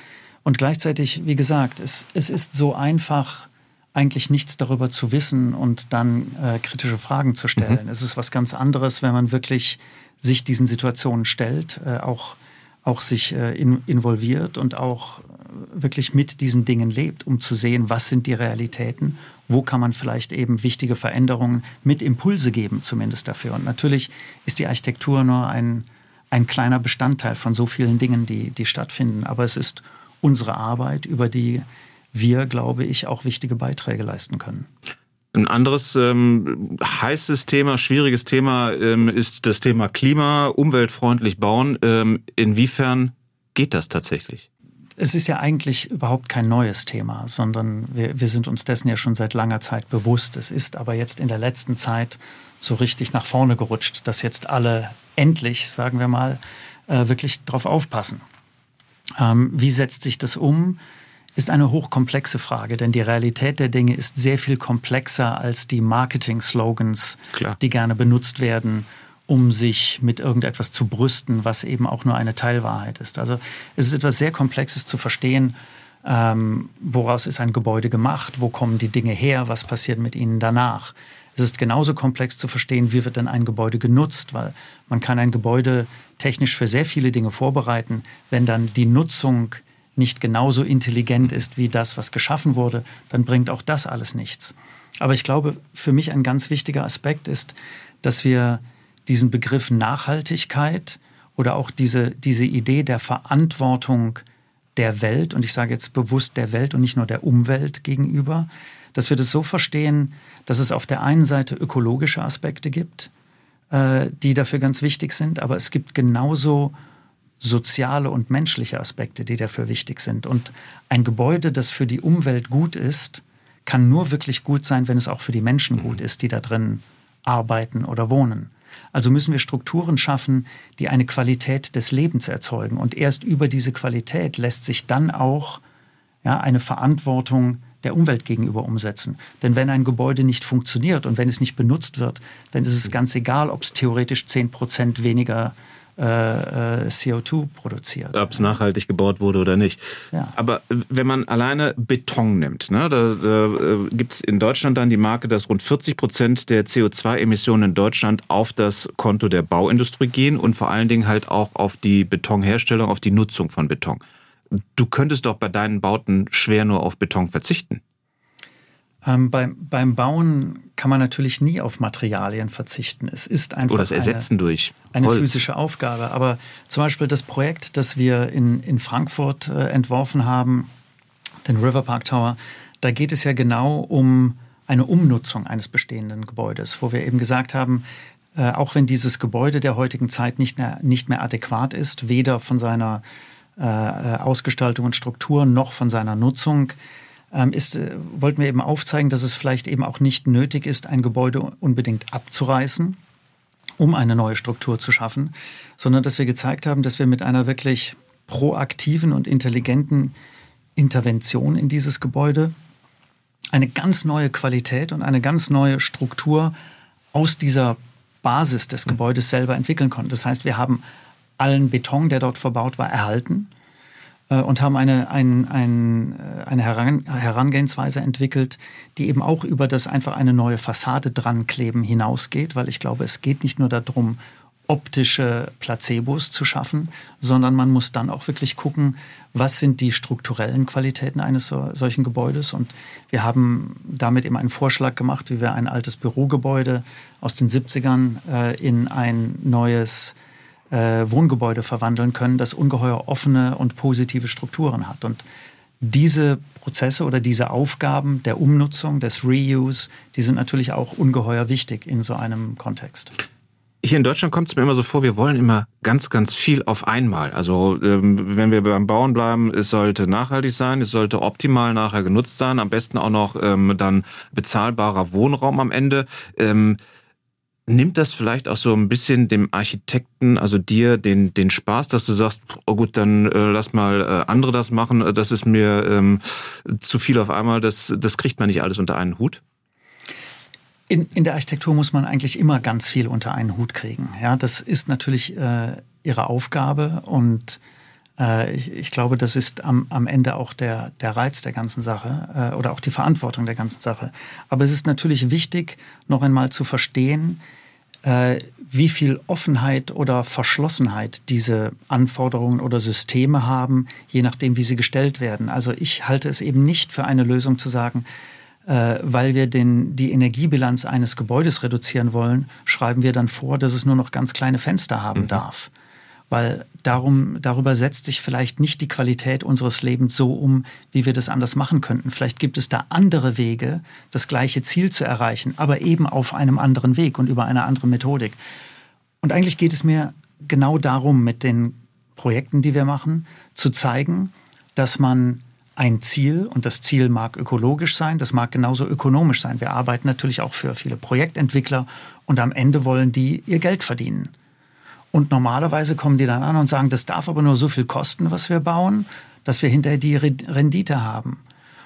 und gleichzeitig, wie gesagt, es, es ist so einfach, eigentlich nichts darüber zu wissen und dann äh, kritische Fragen zu stellen. Mhm. Es ist was ganz anderes, wenn man wirklich sich diesen Situationen stellt, äh, auch, auch sich äh, in, involviert und auch äh, wirklich mit diesen Dingen lebt, um zu sehen, was sind die Realitäten, wo kann man vielleicht eben wichtige Veränderungen mit Impulse geben, zumindest dafür. Und natürlich ist die Architektur nur ein, ein kleiner Bestandteil von so vielen Dingen, die, die stattfinden. Aber es ist unsere Arbeit, über die wir, glaube ich, auch wichtige Beiträge leisten können. Ein anderes ähm, heißes Thema, schwieriges Thema ähm, ist das Thema Klima, umweltfreundlich bauen. Ähm, inwiefern geht das tatsächlich? Es ist ja eigentlich überhaupt kein neues Thema, sondern wir, wir sind uns dessen ja schon seit langer Zeit bewusst. Es ist aber jetzt in der letzten Zeit so richtig nach vorne gerutscht, dass jetzt alle endlich, sagen wir mal, äh, wirklich darauf aufpassen. Ähm, wie setzt sich das um? Ist eine hochkomplexe Frage, denn die Realität der Dinge ist sehr viel komplexer als die Marketing-Slogans, die gerne benutzt werden, um sich mit irgendetwas zu brüsten, was eben auch nur eine Teilwahrheit ist. Also es ist etwas sehr Komplexes zu verstehen, ähm, woraus ist ein Gebäude gemacht, wo kommen die Dinge her, was passiert mit ihnen danach. Es ist genauso komplex zu verstehen, wie wird denn ein Gebäude genutzt, weil man kann ein Gebäude technisch für sehr viele Dinge vorbereiten, wenn dann die Nutzung nicht genauso intelligent ist wie das, was geschaffen wurde, dann bringt auch das alles nichts. Aber ich glaube, für mich ein ganz wichtiger Aspekt ist, dass wir diesen Begriff Nachhaltigkeit oder auch diese, diese Idee der Verantwortung der Welt, und ich sage jetzt bewusst der Welt und nicht nur der Umwelt gegenüber, dass wir das so verstehen, dass es auf der einen Seite ökologische Aspekte gibt, äh, die dafür ganz wichtig sind, aber es gibt genauso soziale und menschliche Aspekte, die dafür wichtig sind. Und ein Gebäude, das für die Umwelt gut ist, kann nur wirklich gut sein, wenn es auch für die Menschen mhm. gut ist, die da drin arbeiten oder wohnen. Also müssen wir Strukturen schaffen, die eine Qualität des Lebens erzeugen. Und erst über diese Qualität lässt sich dann auch ja, eine Verantwortung der Umwelt gegenüber umsetzen. Denn wenn ein Gebäude nicht funktioniert und wenn es nicht benutzt wird, dann ist es ganz egal, ob es theoretisch 10 Prozent weniger äh, äh CO2 produziert. Ob es nachhaltig gebaut wurde oder nicht. Ja. Aber äh, wenn man alleine Beton nimmt, ne, da, da äh, gibt es in Deutschland dann die Marke, dass rund 40 Prozent der CO2-Emissionen in Deutschland auf das Konto der Bauindustrie gehen und vor allen Dingen halt auch auf die Betonherstellung, auf die Nutzung von Beton. Du könntest doch bei deinen Bauten schwer nur auf Beton verzichten. Ähm, beim, beim Bauen kann man natürlich nie auf Materialien verzichten. Es ist einfach Oder das Ersetzen eine, durch eine physische Aufgabe. Aber zum Beispiel das Projekt, das wir in, in Frankfurt äh, entworfen haben, den River Park Tower, da geht es ja genau um eine Umnutzung eines bestehenden Gebäudes, wo wir eben gesagt haben, äh, auch wenn dieses Gebäude der heutigen Zeit nicht mehr, nicht mehr adäquat ist, weder von seiner äh, äh Ausgestaltung und Struktur noch von seiner Nutzung, ist, äh, wollten wir eben aufzeigen, dass es vielleicht eben auch nicht nötig ist, ein Gebäude unbedingt abzureißen, um eine neue Struktur zu schaffen, sondern dass wir gezeigt haben, dass wir mit einer wirklich proaktiven und intelligenten Intervention in dieses Gebäude eine ganz neue Qualität und eine ganz neue Struktur aus dieser Basis des Gebäudes selber entwickeln konnten. Das heißt, wir haben allen Beton, der dort verbaut war, erhalten. Äh, und haben eine, ein, ein, äh, eine Herangehensweise entwickelt, die eben auch über das einfach eine neue Fassade dran kleben hinausgeht, weil ich glaube, es geht nicht nur darum, optische Placebos zu schaffen, sondern man muss dann auch wirklich gucken, was sind die strukturellen Qualitäten eines so, solchen Gebäudes. Und wir haben damit eben einen Vorschlag gemacht, wie wir ein altes Bürogebäude aus den 70ern äh, in ein neues äh, Wohngebäude verwandeln können, das ungeheuer offene und positive Strukturen hat. Und diese Prozesse oder diese Aufgaben der Umnutzung, des Reuse, die sind natürlich auch ungeheuer wichtig in so einem Kontext. Hier in Deutschland kommt es mir immer so vor, wir wollen immer ganz, ganz viel auf einmal. Also ähm, wenn wir beim Bauen bleiben, es sollte nachhaltig sein, es sollte optimal nachher genutzt sein, am besten auch noch ähm, dann bezahlbarer Wohnraum am Ende. Ähm, nimmt das vielleicht auch so ein bisschen dem Architekten, also dir, den, den Spaß, dass du sagst, oh gut, dann äh, lass mal äh, andere das machen, das ist mir ähm, zu viel auf einmal, das, das kriegt man nicht alles unter einen Hut? In, in der Architektur muss man eigentlich immer ganz viel unter einen Hut kriegen. Ja, das ist natürlich äh, ihre Aufgabe und äh, ich, ich, glaube, das ist am, am Ende auch der, der Reiz der ganzen Sache äh, oder auch die Verantwortung der ganzen Sache. Aber es ist natürlich wichtig, noch einmal zu verstehen, äh, wie viel Offenheit oder Verschlossenheit diese Anforderungen oder Systeme haben, je nachdem, wie sie gestellt werden. Also ich halte es eben nicht für eine Lösung zu sagen, äh, weil wir den, die Energiebilanz eines Gebäudes reduzieren wollen, schreiben wir dann vor, dass es nur noch ganz kleine Fenster haben mhm. darf weil darum, darüber setzt sich vielleicht nicht die Qualität unseres Lebens so um, wie wir das anders machen könnten. Vielleicht gibt es da andere Wege, das gleiche Ziel zu erreichen, aber eben auf einem anderen Weg und über eine andere Methodik. Und eigentlich geht es mir genau darum, mit den Projekten, die wir machen, zu zeigen, dass man ein Ziel, und das Ziel mag ökologisch sein, das mag genauso ökonomisch sein. Wir arbeiten natürlich auch für viele Projektentwickler und am Ende wollen die ihr Geld verdienen. Und normalerweise kommen die dann an und sagen, das darf aber nur so viel kosten, was wir bauen, dass wir hinterher die Rendite haben.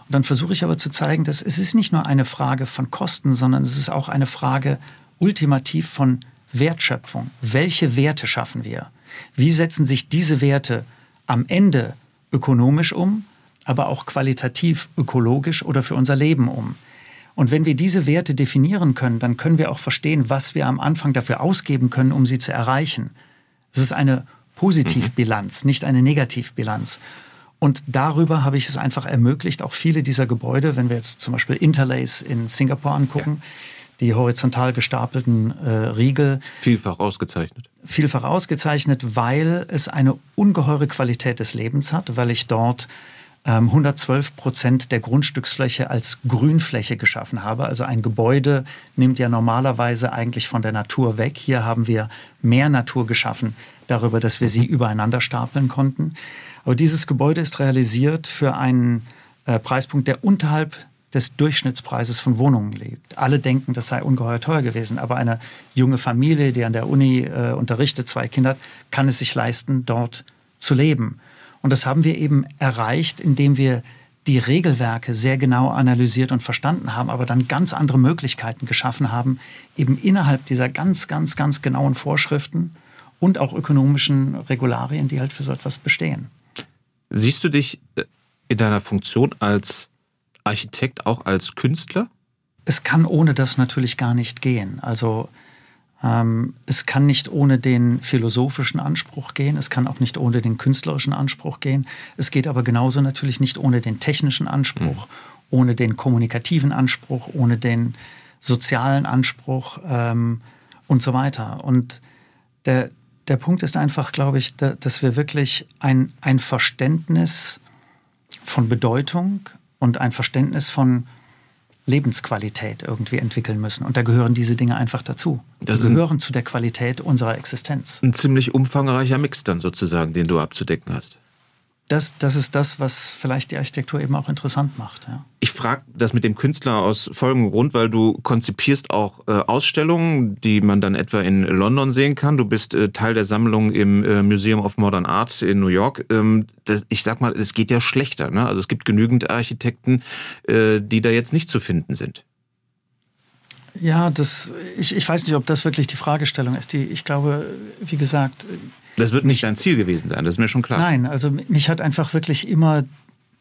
Und dann versuche ich aber zu zeigen, dass es ist nicht nur eine Frage von Kosten, sondern es ist auch eine Frage ultimativ von Wertschöpfung. Welche Werte schaffen wir? Wie setzen sich diese Werte am Ende ökonomisch um, aber auch qualitativ ökologisch oder für unser Leben um? Und wenn wir diese Werte definieren können, dann können wir auch verstehen, was wir am Anfang dafür ausgeben können, um sie zu erreichen. Es ist eine Positivbilanz, mhm. nicht eine Negativbilanz. Und darüber habe ich es einfach ermöglicht, auch viele dieser Gebäude, wenn wir jetzt zum Beispiel Interlace in Singapur angucken, ja. die horizontal gestapelten äh, Riegel. Vielfach ausgezeichnet. Vielfach ausgezeichnet, weil es eine ungeheure Qualität des Lebens hat, weil ich dort 112 ähm, Prozent der Grundstücksfläche als Grünfläche geschaffen habe. Also ein Gebäude nimmt ja normalerweise eigentlich von der Natur weg. Hier haben wir mehr Natur geschaffen darüber, dass wir sie mhm. übereinander stapeln konnten. Aber dieses Gebäude ist realisiert für einen äh, Preispunkt, der unterhalb des Durchschnittspreises von Wohnungen liegt. Alle denken, das sei ungeheuer teuer gewesen, aber eine junge Familie, die an der Uni äh, unterrichtet, zwei Kinder hat, kann es sich leisten, dort zu leben. Und das haben wir eben erreicht, indem wir die Regelwerke sehr genau analysiert und verstanden haben, aber dann ganz andere Möglichkeiten geschaffen haben, eben innerhalb dieser ganz, ganz, ganz genauen Vorschriften und auch ökonomischen Regularien, die halt für so etwas bestehen. Siehst du dich äh, in deiner Funktion als Architekt auch als Künstler? Es kann ohne das natürlich gar nicht gehen. Also es kann nicht ohne den philosophischen Anspruch gehen, es kann auch nicht ohne den künstlerischen Anspruch gehen. Es geht aber genauso natürlich nicht ohne den technischen Anspruch, mhm. ohne den kommunikativen Anspruch, ohne den sozialen Anspruch ähm, und so weiter. Und der, der Punkt ist einfach, glaube ich, da, dass wir wirklich ein, ein Verständnis von Bedeutung und ein Verständnis von Lebensqualität irgendwie entwickeln müssen. Und da gehören diese Dinge einfach dazu. Das Die gehören zu der Qualität unserer Existenz. Ein ziemlich umfangreicher Mix dann sozusagen, den du abzudecken hast das, das ist das, was vielleicht die Architektur eben auch interessant macht. Ja. Ich frage das mit dem Künstler aus folgendem Grund, weil du konzipierst auch äh, Ausstellungen, die man dann etwa in London sehen kann. Du bist äh, Teil der Sammlung im äh, Museum of Modern Art in New York. Ähm, das, ich sag mal, es geht ja schlechter. Ne? Also es gibt genügend Architekten, äh, die da jetzt nicht zu finden sind. Ja, das, ich, ich weiß nicht, ob das wirklich die Fragestellung ist. Die, ich glaube, wie gesagt, das wird nicht dein Ziel gewesen sein, das ist mir schon klar. Nein, also mich hat einfach wirklich immer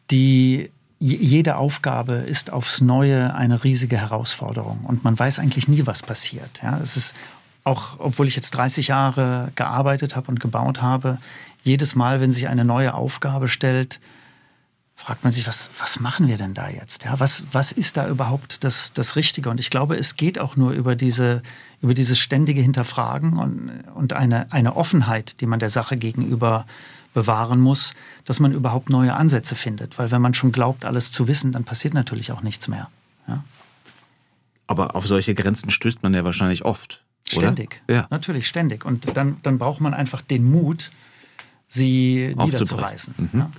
die, jede Aufgabe ist aufs Neue eine riesige Herausforderung und man weiß eigentlich nie, was passiert. Ja, es ist auch, obwohl ich jetzt 30 Jahre gearbeitet habe und gebaut habe, jedes Mal, wenn sich eine neue Aufgabe stellt, fragt man sich, was, was machen wir denn da jetzt? Ja, was, was ist da überhaupt das, das Richtige? Und ich glaube, es geht auch nur über, diese, über dieses ständige Hinterfragen und, und eine, eine Offenheit, die man der Sache gegenüber bewahren muss, dass man überhaupt neue Ansätze findet. Weil wenn man schon glaubt, alles zu wissen, dann passiert natürlich auch nichts mehr. Ja? Aber auf solche Grenzen stößt man ja wahrscheinlich oft. Ständig. Oder? Ja. Natürlich, ständig. Und dann, dann braucht man einfach den Mut, sie niederzureißen. Mhm. Ja?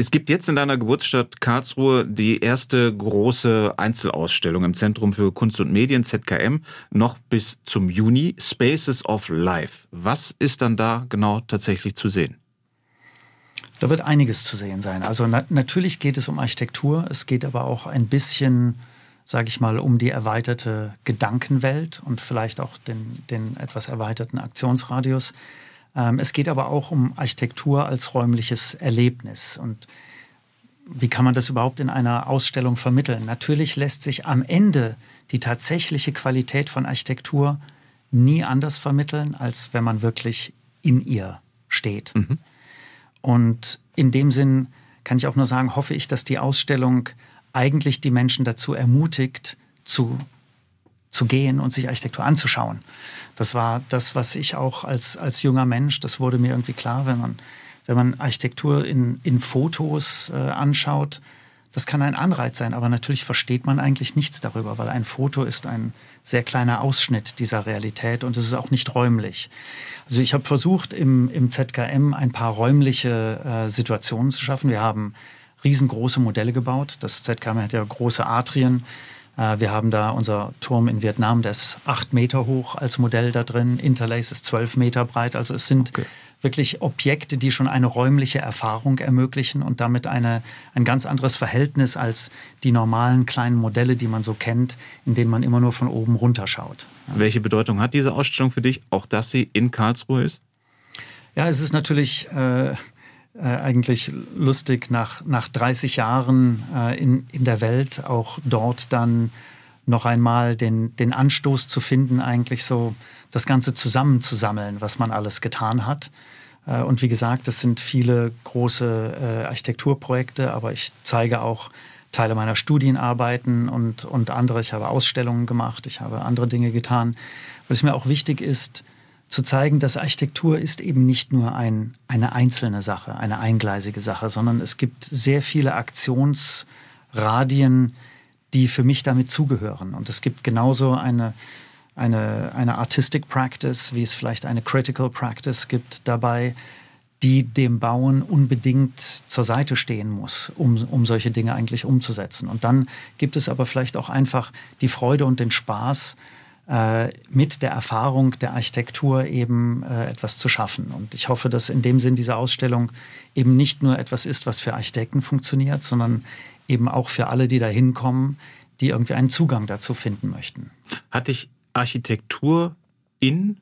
Es gibt jetzt in deiner Geburtsstadt Karlsruhe die erste große Einzelausstellung im Zentrum für Kunst und Medien, ZKM, noch bis zum Juni, Spaces of Life. Was ist dann da genau tatsächlich zu sehen? Da wird einiges zu sehen sein. Also na natürlich geht es um Architektur, es geht aber auch ein bisschen, sage ich mal, um die erweiterte Gedankenwelt und vielleicht auch den, den etwas erweiterten Aktionsradius. Ähm, es geht aber auch um Architektur als räumliches Erlebnis. Und wie kann man das überhaupt in einer Ausstellung vermitteln? Natürlich lässt sich am Ende die tatsächliche Qualität von Architektur nie anders vermitteln, als wenn man wirklich in ihr steht. Mhm. Und in dem Sinn kann ich auch nur sagen, hoffe ich, dass die Ausstellung eigentlich die Menschen dazu ermutigt, zu, zu gehen und sich Architektur anzuschauen. Das war das, was ich auch als, als junger Mensch, das wurde mir irgendwie klar, wenn man, wenn man Architektur in, in Fotos äh, anschaut, das kann ein Anreiz sein, aber natürlich versteht man eigentlich nichts darüber, weil ein Foto ist ein sehr kleiner Ausschnitt dieser Realität und es ist auch nicht räumlich. Also ich habe versucht, im, im ZKM ein paar räumliche äh, Situationen zu schaffen. Wir haben riesengroße Modelle gebaut. Das ZKM hat ja große Atrien. Äh, wir haben da unser Turm in Vietnam, der ist acht Meter hoch als Modell da drin. Interlace ist zwölf Meter breit. Also es sind okay. wirklich Objekte, die schon eine räumliche Erfahrung ermöglichen und damit eine, ein ganz anderes Verhältnis als die normalen kleinen Modelle, die man so kennt, in denen man immer nur von oben runter schaut. Ja. Welche Bedeutung hat diese Ausstellung für dich, auch dass sie in Karlsruhe ist? Ja, es ist natürlich äh, äh, eigentlich lustig, nach, nach 30 Jahren äh, in, in der Welt auch dort dann noch einmal den, den Anstoß zu finden, eigentlich so das Ganze zusammenzusammeln, was man alles getan hat. Äh, und wie gesagt, das sind viele große äh, Architekturprojekte, aber ich zeige auch Teile meiner Studienarbeiten und, und andere. Ich habe Ausstellungen gemacht, ich habe andere Dinge getan. Was mir auch wichtig ist, zu zeigen, dass Architektur ist eben nicht nur ein, eine einzelne Sache, eine eingleisige Sache, sondern es gibt sehr viele Aktionsradien, die für mich damit zugehören. Und es gibt genauso eine, eine, eine Artistic Practice, wie es vielleicht eine Critical Practice gibt dabei, die dem Bauen unbedingt zur Seite stehen muss, um, um solche Dinge eigentlich umzusetzen. Und dann gibt es aber vielleicht auch einfach die Freude und den Spaß, mit der Erfahrung der Architektur eben äh, etwas zu schaffen. Und ich hoffe, dass in dem Sinn diese Ausstellung eben nicht nur etwas ist, was für Architekten funktioniert, sondern eben auch für alle, die da hinkommen, die irgendwie einen Zugang dazu finden möchten. Hat dich Architektur in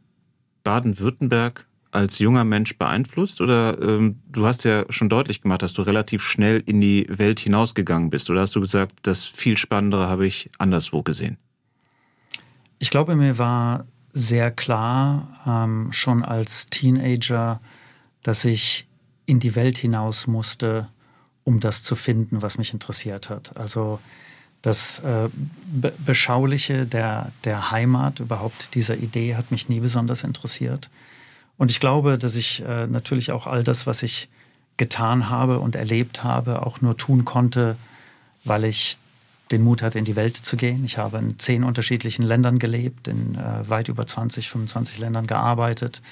Baden-Württemberg als junger Mensch beeinflusst? Oder ähm, du hast ja schon deutlich gemacht, dass du relativ schnell in die Welt hinausgegangen bist. Oder hast du gesagt, das viel Spannendere habe ich anderswo gesehen? Ich glaube, mir war sehr klar ähm, schon als Teenager, dass ich in die Welt hinaus musste, um das zu finden, was mich interessiert hat. Also das äh, Be Beschauliche der, der Heimat, überhaupt dieser Idee, hat mich nie besonders interessiert. Und ich glaube, dass ich äh, natürlich auch all das, was ich getan habe und erlebt habe, auch nur tun konnte, weil ich den Mut hatte, in die Welt zu gehen. Ich habe in zehn unterschiedlichen Ländern gelebt, in äh, weit über 20, 25 Ländern gearbeitet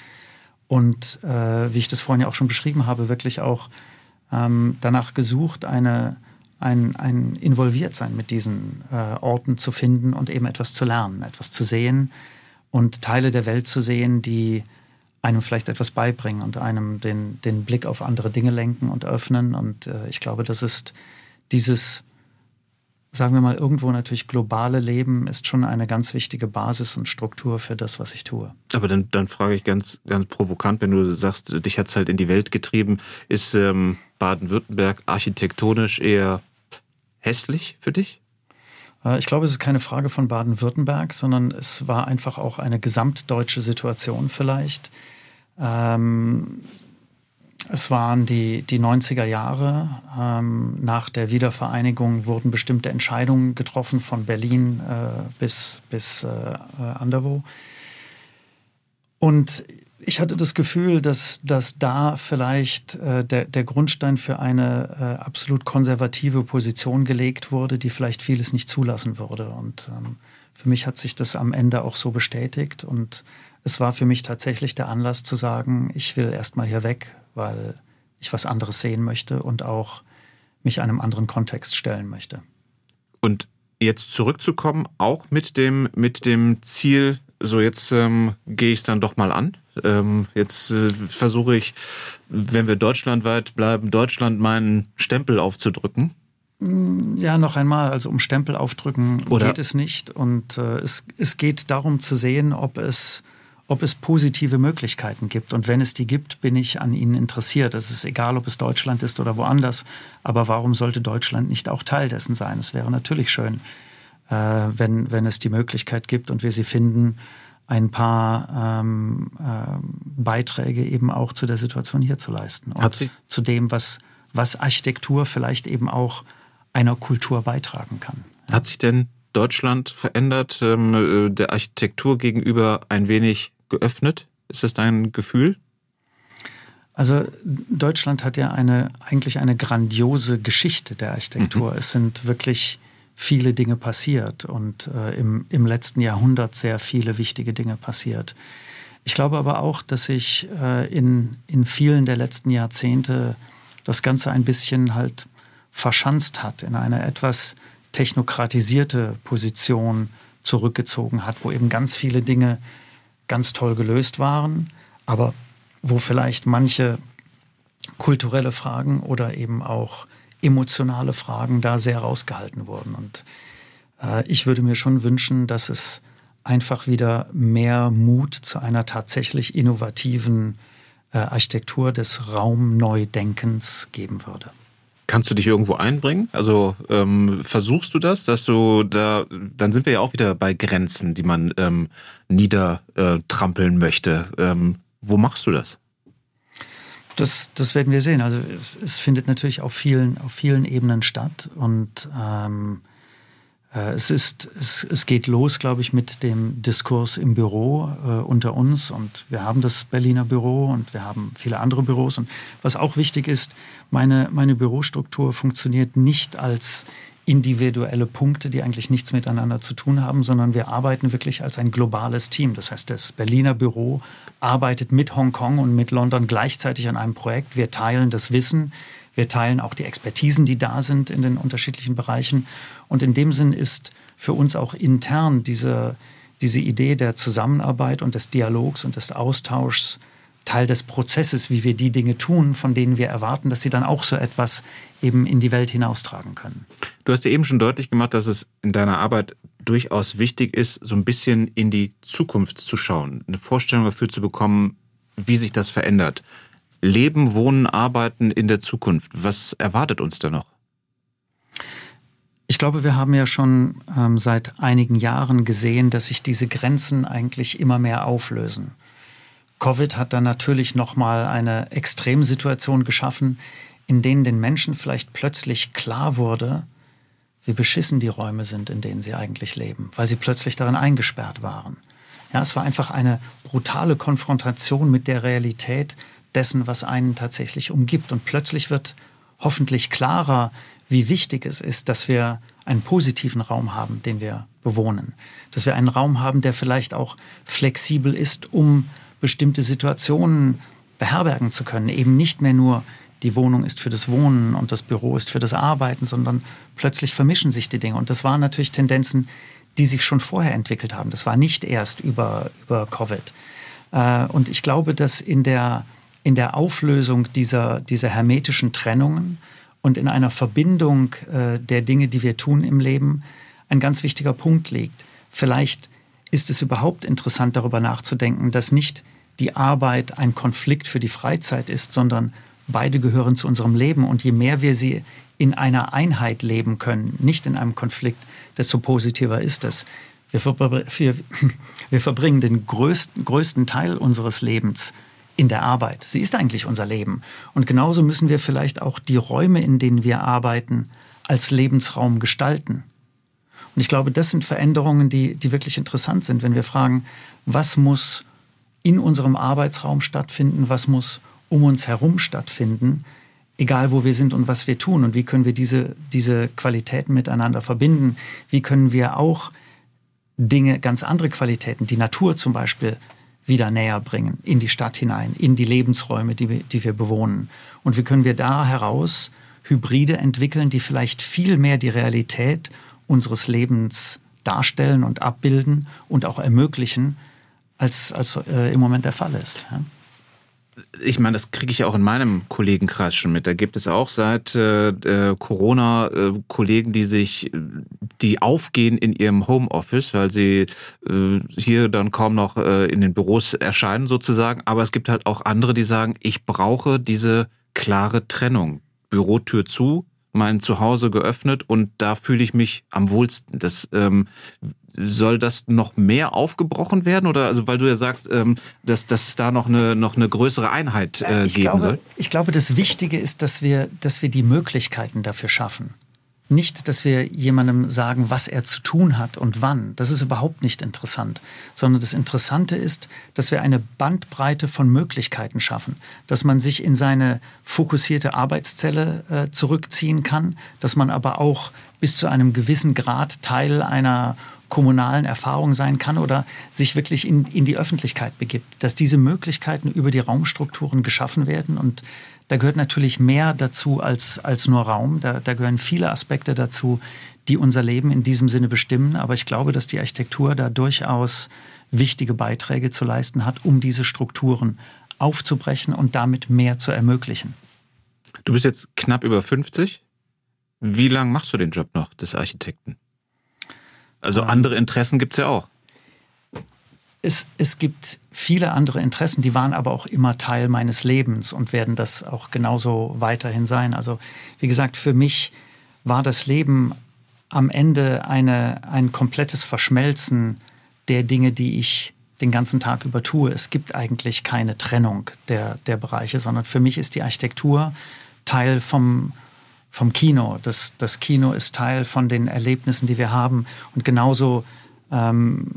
und, äh, wie ich das vorhin ja auch schon beschrieben habe, wirklich auch ähm, danach gesucht, eine, ein, ein Involviertsein mit diesen äh, Orten zu finden und eben etwas zu lernen, etwas zu sehen und Teile der Welt zu sehen, die einem vielleicht etwas beibringen und einem den, den Blick auf andere Dinge lenken und öffnen. Und äh, ich glaube, das ist dieses sagen wir mal, irgendwo natürlich globale Leben ist schon eine ganz wichtige Basis und Struktur für das, was ich tue. Aber dann, dann frage ich ganz, ganz provokant, wenn du sagst, dich hat es halt in die Welt getrieben, ist ähm, Baden-Württemberg architektonisch eher hässlich für dich? Äh, ich glaube, es ist keine Frage von Baden-Württemberg, sondern es war einfach auch eine gesamtdeutsche Situation vielleicht. Ähm, es waren die, die 90er Jahre. Ähm, nach der Wiedervereinigung wurden bestimmte Entscheidungen getroffen von Berlin äh, bis, bis äh, Anderwo. Und ich hatte das Gefühl, dass, dass da vielleicht äh, der, der Grundstein für eine äh, absolut konservative Position gelegt wurde, die vielleicht vieles nicht zulassen würde. Und ähm, für mich hat sich das am Ende auch so bestätigt. Und es war für mich tatsächlich der Anlass zu sagen, ich will erstmal hier weg, weil ich was anderes sehen möchte und auch mich einem anderen Kontext stellen möchte. Und jetzt zurückzukommen, auch mit dem, mit dem Ziel, so jetzt ähm, gehe ich es dann doch mal an. Ähm, jetzt äh, versuche ich, wenn wir deutschlandweit bleiben, Deutschland meinen Stempel aufzudrücken. Mm, ja, noch einmal, also um Stempel aufdrücken Oder geht es nicht. Und äh, es, es geht darum zu sehen, ob es ob es positive Möglichkeiten gibt. Und wenn es die gibt, bin ich an ihnen interessiert. Es ist egal, ob es Deutschland ist oder woanders. Aber warum sollte Deutschland nicht auch Teil dessen sein? Es wäre natürlich schön, äh, wenn, wenn es die Möglichkeit gibt und wir sie finden, ein paar ähm, äh, Beiträge eben auch zu der Situation hier zu leisten. Und zu dem, was, was Architektur vielleicht eben auch einer Kultur beitragen kann. Hat sich denn Deutschland verändert, ähm, äh, der Architektur gegenüber ein wenig geöffnet? Ist das dein Gefühl? Also Deutschland hat ja eine eigentlich eine grandiose Geschichte der Architektur. Mhm. Es sind wirklich viele Dinge passiert und äh, im, im letzten Jahrhundert sehr viele wichtige Dinge passiert. Ich glaube aber auch, dass sich äh, in, in vielen der letzten Jahrzehnte das Ganze ein bisschen halt verschanzt hat, in eine etwas technokratisierte Position zurückgezogen hat, wo eben ganz viele Dinge ganz toll gelöst waren, aber wo vielleicht manche kulturelle Fragen oder eben auch emotionale Fragen da sehr rausgehalten wurden. Und äh, ich würde mir schon wünschen, dass es einfach wieder mehr Mut zu einer tatsächlich innovativen äh, Architektur des Raumneudenkens geben würde. Kannst du dich irgendwo einbringen? Also ähm, versuchst du das, dass du da, dann sind wir ja auch wieder bei Grenzen, die man ähm, niedertrampeln möchte. Ähm, wo machst du das? Das, das werden wir sehen. Also es, es findet natürlich auf vielen, auf vielen Ebenen statt und ähm, äh, es, ist, es, es geht los, glaube ich, mit dem Diskurs im Büro äh, unter uns. Und wir haben das Berliner Büro und wir haben viele andere Büros. Und was auch wichtig ist, meine, meine Bürostruktur funktioniert nicht als individuelle Punkte, die eigentlich nichts miteinander zu tun haben, sondern wir arbeiten wirklich als ein globales Team. Das heißt, das Berliner Büro arbeitet mit Hongkong und mit London gleichzeitig an einem Projekt. Wir teilen das Wissen, wir teilen auch die Expertisen, die da sind in den unterschiedlichen Bereichen. Und in dem Sinn ist für uns auch intern diese, diese Idee der Zusammenarbeit und des Dialogs und des Austauschs Teil des Prozesses, wie wir die Dinge tun, von denen wir erwarten, dass sie dann auch so etwas eben in die Welt hinaustragen können. Du hast ja eben schon deutlich gemacht, dass es in deiner Arbeit durchaus wichtig ist, so ein bisschen in die Zukunft zu schauen, eine Vorstellung dafür zu bekommen, wie sich das verändert. Leben, Wohnen, Arbeiten in der Zukunft. Was erwartet uns da noch? Ich glaube, wir haben ja schon ähm, seit einigen Jahren gesehen, dass sich diese Grenzen eigentlich immer mehr auflösen. Covid hat dann natürlich nochmal eine Extremsituation geschaffen, in denen den Menschen vielleicht plötzlich klar wurde, wie beschissen die Räume sind, in denen sie eigentlich leben, weil sie plötzlich darin eingesperrt waren. Ja, es war einfach eine brutale Konfrontation mit der Realität, dessen, was einen tatsächlich umgibt. Und plötzlich wird hoffentlich klarer, wie wichtig es ist, dass wir einen positiven Raum haben, den wir bewohnen. Dass wir einen Raum haben, der vielleicht auch flexibel ist, um bestimmte Situationen beherbergen zu können. Eben nicht mehr nur die Wohnung ist für das Wohnen und das Büro ist für das Arbeiten, sondern plötzlich vermischen sich die Dinge. Und das waren natürlich Tendenzen, die sich schon vorher entwickelt haben. Das war nicht erst über, über Covid. Äh, und ich glaube, dass in der in der Auflösung dieser, dieser hermetischen Trennungen und in einer Verbindung äh, der Dinge, die wir tun im Leben, ein ganz wichtiger Punkt liegt. Vielleicht ist es überhaupt interessant, darüber nachzudenken, dass nicht die Arbeit ein Konflikt für die Freizeit ist, sondern beide gehören zu unserem Leben. Und je mehr wir sie in einer Einheit leben können, nicht in einem Konflikt, desto positiver ist es. Wir, wir, wir verbringen den größten, größten Teil unseres Lebens in der Arbeit. Sie ist eigentlich unser Leben. Und genauso müssen wir vielleicht auch die Räume, in denen wir arbeiten, als Lebensraum gestalten. Und ich glaube, das sind Veränderungen, die, die wirklich interessant sind, wenn wir fragen, was muss in unserem Arbeitsraum stattfinden, was muss um uns herum stattfinden, egal wo wir sind und was wir tun und wie können wir diese, diese Qualitäten miteinander verbinden, wie können wir auch Dinge, ganz andere Qualitäten, die Natur zum Beispiel, wieder näher bringen, in die Stadt hinein, in die Lebensräume, die wir, die wir bewohnen. Und wie können wir da heraus Hybride entwickeln, die vielleicht viel mehr die Realität unseres Lebens darstellen und abbilden und auch ermöglichen, als, als äh, im Moment der Fall ist. Ja? Ich meine, das kriege ich ja auch in meinem Kollegenkreis schon mit. Da gibt es auch seit äh, äh, Corona äh, Kollegen, die sich, die aufgehen in ihrem Homeoffice, weil sie äh, hier dann kaum noch äh, in den Büros erscheinen sozusagen. Aber es gibt halt auch andere, die sagen, ich brauche diese klare Trennung. Bürotür zu, mein Zuhause geöffnet und da fühle ich mich am wohlsten. Das ähm, soll das noch mehr aufgebrochen werden? Oder also weil du ja sagst, ähm, dass, dass es da noch eine, noch eine größere Einheit äh, geben glaube, soll? Ich glaube, das Wichtige ist, dass wir, dass wir die Möglichkeiten dafür schaffen. Nicht, dass wir jemandem sagen, was er zu tun hat und wann. Das ist überhaupt nicht interessant. Sondern das Interessante ist, dass wir eine Bandbreite von Möglichkeiten schaffen. Dass man sich in seine fokussierte Arbeitszelle äh, zurückziehen kann. Dass man aber auch bis zu einem gewissen Grad Teil einer kommunalen Erfahrung sein kann oder sich wirklich in, in die Öffentlichkeit begibt, dass diese Möglichkeiten über die Raumstrukturen geschaffen werden. Und da gehört natürlich mehr dazu als, als nur Raum. Da, da gehören viele Aspekte dazu, die unser Leben in diesem Sinne bestimmen. Aber ich glaube, dass die Architektur da durchaus wichtige Beiträge zu leisten hat, um diese Strukturen aufzubrechen und damit mehr zu ermöglichen. Du bist jetzt knapp über 50. Wie lange machst du den Job noch des Architekten? Also andere Interessen gibt es ja auch. Es, es gibt viele andere Interessen, die waren aber auch immer Teil meines Lebens und werden das auch genauso weiterhin sein. Also wie gesagt, für mich war das Leben am Ende eine, ein komplettes Verschmelzen der Dinge, die ich den ganzen Tag über tue. Es gibt eigentlich keine Trennung der, der Bereiche, sondern für mich ist die Architektur Teil vom, vom Kino. Das, das Kino ist Teil von den Erlebnissen, die wir haben. Und genauso ähm,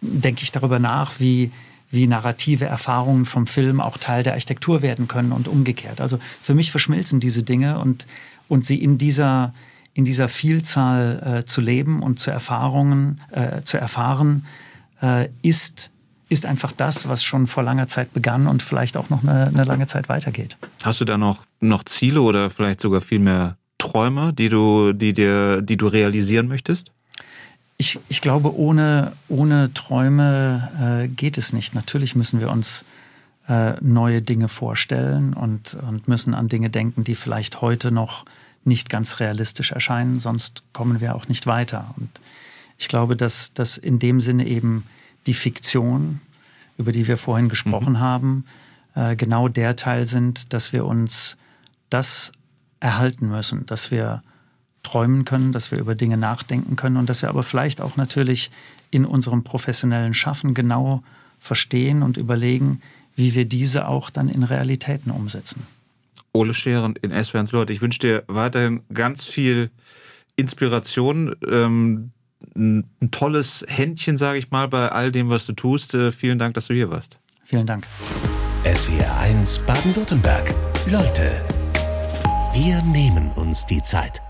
denke ich darüber nach, wie, wie narrative Erfahrungen vom Film auch Teil der Architektur werden können und umgekehrt. Also für mich verschmilzen diese Dinge und, und sie in dieser, in dieser Vielzahl äh, zu leben und zu Erfahrungen, äh, zu erfahren, äh, ist, ist einfach das, was schon vor langer Zeit begann und vielleicht auch noch eine, eine lange Zeit weitergeht. Hast du da noch, noch Ziele oder vielleicht sogar viel mehr Träume, die du, die dir, die du realisieren möchtest? Ich, ich glaube, ohne, ohne Träume äh, geht es nicht. Natürlich müssen wir uns äh, neue Dinge vorstellen und, und müssen an Dinge denken, die vielleicht heute noch nicht ganz realistisch erscheinen, sonst kommen wir auch nicht weiter. Und ich glaube, dass, dass in dem Sinne eben die Fiktion, über die wir vorhin gesprochen mhm. haben, äh, genau der Teil sind, dass wir uns das erhalten müssen, dass wir träumen können, dass wir über Dinge nachdenken können und dass wir aber vielleicht auch natürlich in unserem professionellen Schaffen genau verstehen und überlegen, wie wir diese auch dann in Realitäten umsetzen. Ole Scheren in SWRs Leute, ich wünsche dir weiterhin ganz viel Inspiration, ähm, ein tolles Händchen, sage ich mal, bei all dem, was du tust. Äh, vielen Dank, dass du hier warst. Vielen Dank. SWR 1 Baden-Württemberg. Leute, wir nehmen uns die Zeit.